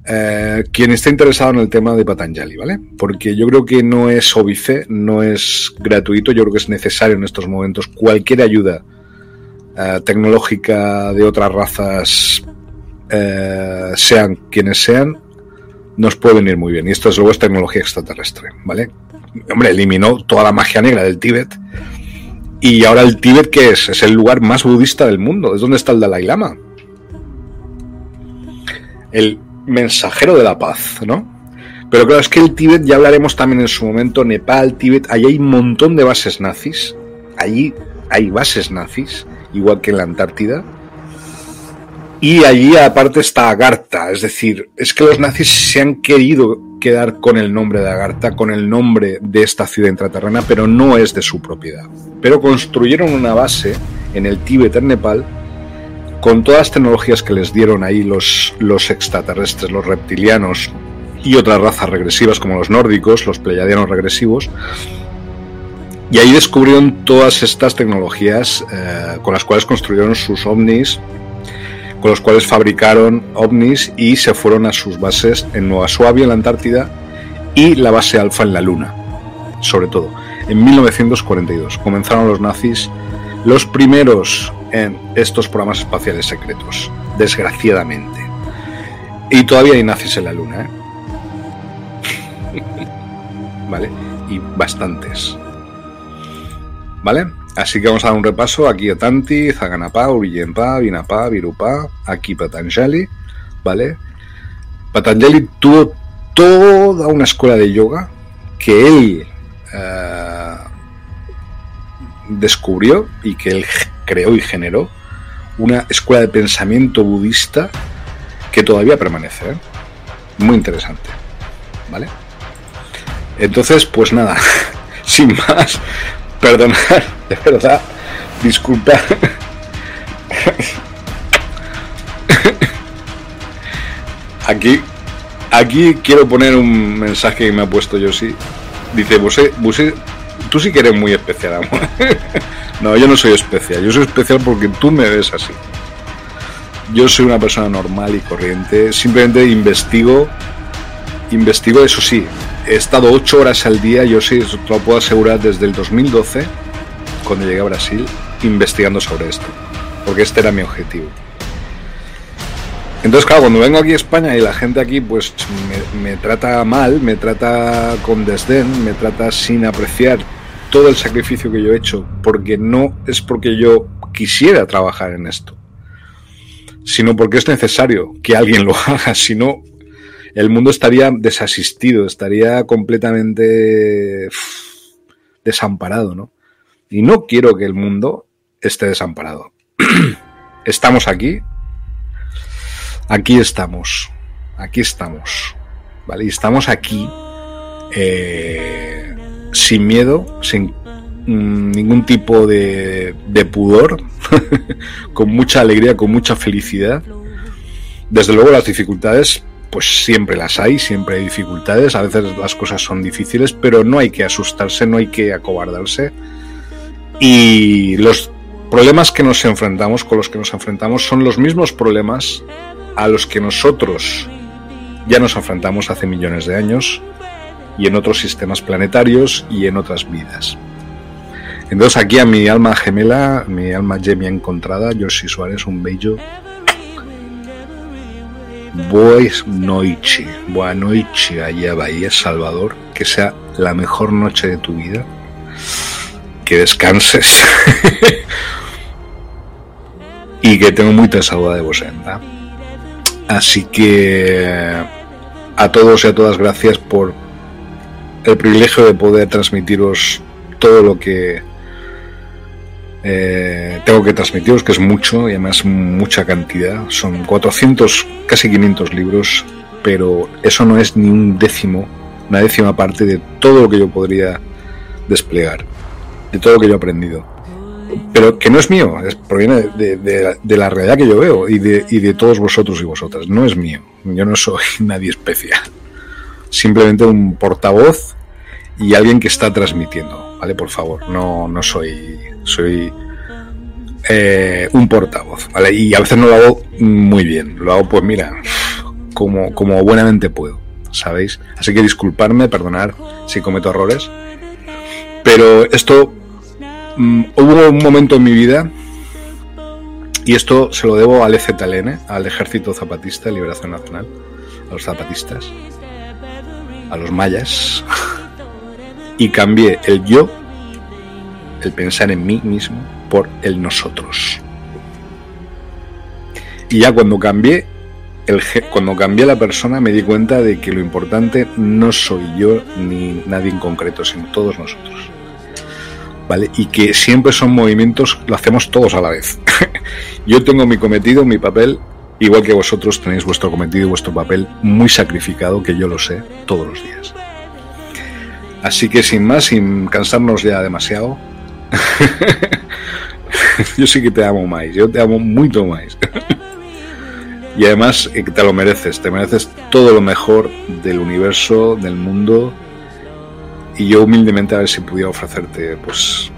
eh, quien esté interesado en el tema de Patanjali, ¿vale? Porque yo creo que no es óbice, no es gratuito, yo creo que es necesario en estos momentos cualquier ayuda eh, tecnológica de otras razas, eh, sean quienes sean, nos puede venir muy bien. Y esto es luego es tecnología extraterrestre, ¿vale? Hombre, eliminó toda la magia negra del Tíbet. Y ahora el Tíbet, ¿qué es? Es el lugar más budista del mundo. Es donde está el Dalai Lama. El mensajero de la paz, ¿no? Pero claro, es que el Tíbet, ya hablaremos también en su momento, Nepal, Tíbet, allí hay un montón de bases nazis. Allí hay bases nazis, igual que en la Antártida. Y allí aparte está Agartha, es decir, es que los nazis se han querido quedar con el nombre de Agartha, con el nombre de esta ciudad intraterrena, pero no es de su propiedad. Pero construyeron una base en el Tíbet, en Nepal, con todas las tecnologías que les dieron ahí los, los extraterrestres, los reptilianos y otras razas regresivas como los nórdicos, los pleiadianos regresivos. Y ahí descubrieron todas estas tecnologías eh, con las cuales construyeron sus ovnis, con los cuales fabricaron ovnis y se fueron a sus bases en Nueva Suabia, en la Antártida, y la base Alfa en la Luna, sobre todo. En 1942 comenzaron los nazis los primeros en estos programas espaciales secretos, desgraciadamente. Y todavía hay nazis en la Luna, ¿eh? *laughs* ¿Vale? Y bastantes. ¿Vale? Así que vamos a dar un repaso aquí a Tanti, Zaganapa, Uriyenpa, Vinapa, Virupa, aquí Patanjali, ¿vale? Patanjali tuvo toda una escuela de yoga que él eh, descubrió y que él creó y generó una escuela de pensamiento budista que todavía permanece. ¿eh? Muy interesante. ¿Vale? Entonces, pues nada, *laughs* sin más, perdonar, *laughs* de verdad, disculpa. *laughs* Aquí, aquí quiero poner un mensaje que me ha puesto yo sí. Dice, Buse, Buse, tú sí que eres muy especial, amor. *laughs* no, yo no soy especial. Yo soy especial porque tú me ves así. Yo soy una persona normal y corriente. Simplemente investigo. Investigo, eso sí. He estado ocho horas al día, yo sí, te lo puedo asegurar, desde el 2012, cuando llegué a Brasil, investigando sobre esto. Porque este era mi objetivo. Entonces, claro, cuando vengo aquí a España y la gente aquí pues me, me, trata mal, me trata con desdén, me trata sin apreciar todo el sacrificio que yo he hecho, porque no es porque yo quisiera trabajar en esto, sino porque es necesario que alguien lo *laughs* haga, si no, el mundo estaría desasistido, estaría completamente desamparado, ¿no? Y no quiero que el mundo esté desamparado. *clears throat* Estamos aquí, aquí estamos, aquí estamos, ¿vale? Y estamos aquí eh, sin miedo, sin mm, ningún tipo de, de pudor, *laughs* con mucha alegría, con mucha felicidad. Desde luego las dificultades, pues siempre las hay, siempre hay dificultades, a veces las cosas son difíciles, pero no hay que asustarse, no hay que acobardarse. Y los problemas que nos enfrentamos, con los que nos enfrentamos, son los mismos problemas a los que nosotros ya nos enfrentamos hace millones de años y en otros sistemas planetarios y en otras vidas. Entonces aquí a mi alma gemela, mi alma gemia encontrada, Yoshi Suárez, un bello Bois Noche, Boa Noche allá Bahía, Salvador, que sea la mejor noche de tu vida, que descanses *laughs* y que tengo mucha saluda de vos. Así que a todos y a todas gracias por el privilegio de poder transmitiros todo lo que eh, tengo que transmitiros, que es mucho y además mucha cantidad. Son 400, casi 500 libros, pero eso no es ni un décimo, una décima parte de todo lo que yo podría desplegar, de todo lo que yo he aprendido. Pero que no es mío, es, proviene de, de, la realidad que yo veo y de, y de todos vosotros y vosotras. No es mío, yo no soy *laughs* nadie especial. Simplemente un portavoz y alguien que está transmitiendo, ¿vale? Por favor, no, no soy, soy eh, un portavoz, ¿vale? Y a veces no lo hago muy bien, lo hago pues mira, como, como buenamente puedo, ¿sabéis? Así que disculparme, perdonar si cometo errores. Pero esto, mm, hubo un momento en mi vida, y esto se lo debo al EZLN, al Ejército Zapatista de Liberación Nacional, a los zapatistas, a los mayas, y cambié el yo, el pensar en mí mismo, por el nosotros. Y ya cuando cambié, el, cuando cambié la persona me di cuenta de que lo importante no soy yo ni nadie en concreto, sino todos nosotros. ¿Vale? Y que siempre son movimientos, lo hacemos todos a la vez. *laughs* yo tengo mi cometido, mi papel, igual que vosotros tenéis vuestro cometido y vuestro papel muy sacrificado, que yo lo sé, todos los días. Así que sin más, sin cansarnos ya demasiado, *laughs* yo sí que te amo más, yo te amo mucho más. *laughs* y además eh, te lo mereces, te mereces todo lo mejor del universo, del mundo. Y yo humildemente a ver si pudiera ofrecerte pues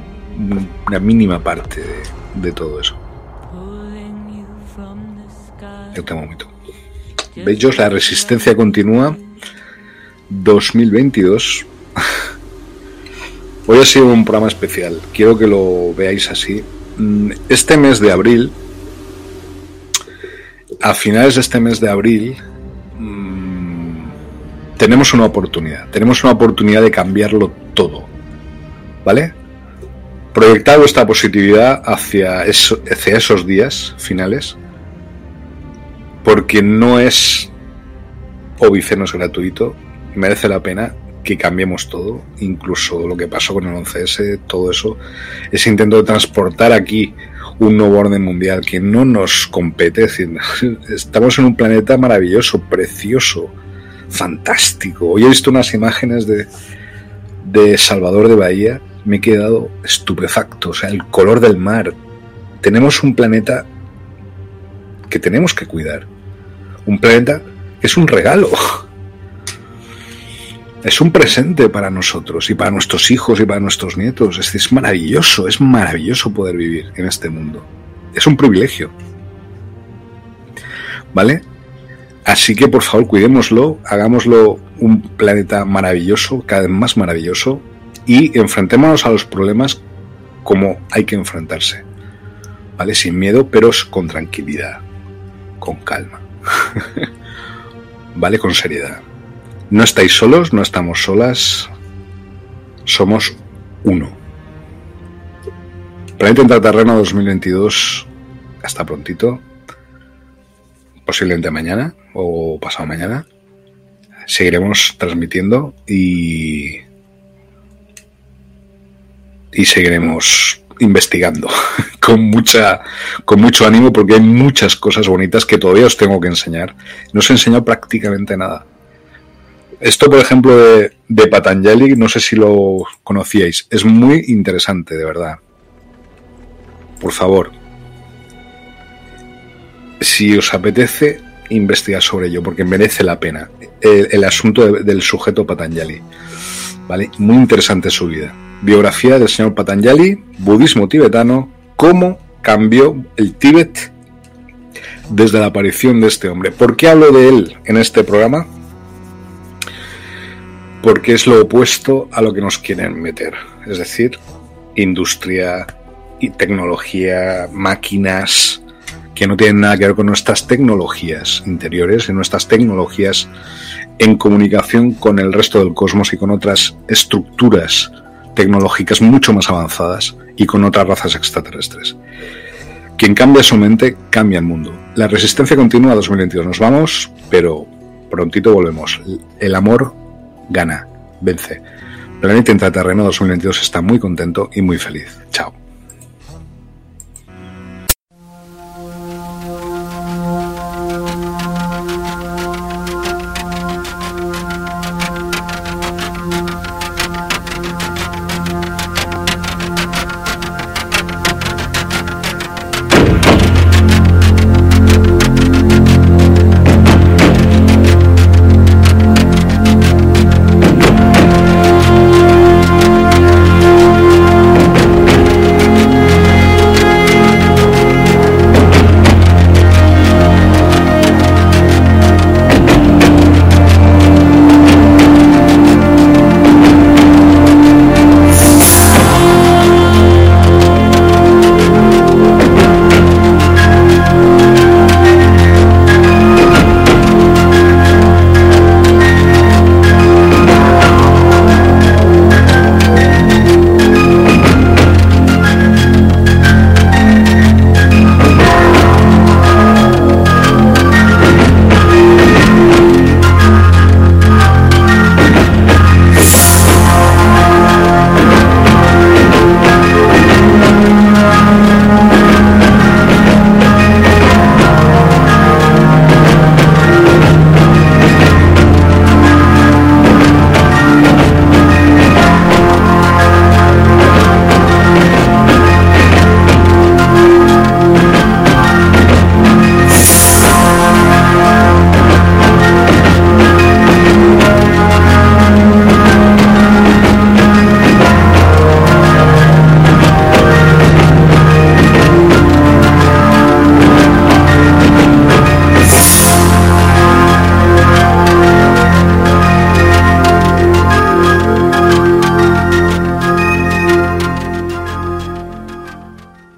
una mínima parte de, todo eso. Amo mucho. Bellos, la resistencia continúa. 2022 *laughs* Hoy ha sido un programa especial. Quiero que lo veáis así. Mm, este mes de abril, a finales de este mes de abril, mm, tenemos una oportunidad. Tenemos una oportunidad de cambiarlo todo. ¿Vale? Proyectar vuestra positividad hacia, hacia esos días finales. Porque no es obvio, gratuito. Merece la pena que cambiemos todo, incluso lo que pasó con el 11S, todo eso, ese intento de transportar aquí un nuevo orden mundial que no nos compete. *laughs* estamos en un planeta maravilloso, precioso, fantástico. Hoy he visto unas imágenes de, de Salvador de Bahía, me he quedado estupefacto, o sea, el color del mar. Tenemos un planeta que tenemos que cuidar. Un planeta es un regalo es un presente para nosotros y para nuestros hijos y para nuestros nietos. Es, es maravilloso, es maravilloso poder vivir en este mundo. Es un privilegio. ¿Vale? Así que por favor cuidémoslo, hagámoslo un planeta maravilloso, cada vez más maravilloso, y enfrentémonos a los problemas como hay que enfrentarse. ¿Vale? Sin miedo, pero con tranquilidad, con calma. *laughs* ¿Vale? Con seriedad. No estáis solos, no estamos solas, somos uno. Planeta Terreno 2022, hasta prontito, posiblemente mañana o pasado mañana. Seguiremos transmitiendo y, y seguiremos investigando *laughs* con mucha con mucho ánimo porque hay muchas cosas bonitas que todavía os tengo que enseñar. No os he enseñado prácticamente nada. Esto, por ejemplo, de, Patanjali, no sé si lo conocíais. Es muy interesante, de verdad. Por favor, si os apetece, investigar sobre ello, porque merece la pena. El, asunto del sujeto Patanjali. ¿Vale? Muy interesante su vida. Biografía del señor Patanjali, budismo tibetano, cómo cambió el Tíbet desde la aparición de este hombre. ¿Por qué hablo de él en este programa? porque es lo opuesto a lo que nos quieren meter, es decir, industria y tecnología, máquinas que no tienen nada que ver con nuestras tecnologías interiores, y nuestras tecnologías en comunicación con el resto del cosmos y con otras estructuras tecnológicas mucho más avanzadas y con otras razas extraterrestres. Quien cambia su mente, cambia el mundo. La resistencia continúa 2022. Nos vamos, pero prontito volvemos. El amor gana, vence. Planeta Intraterreno 2022 está muy contento y muy feliz. Chao.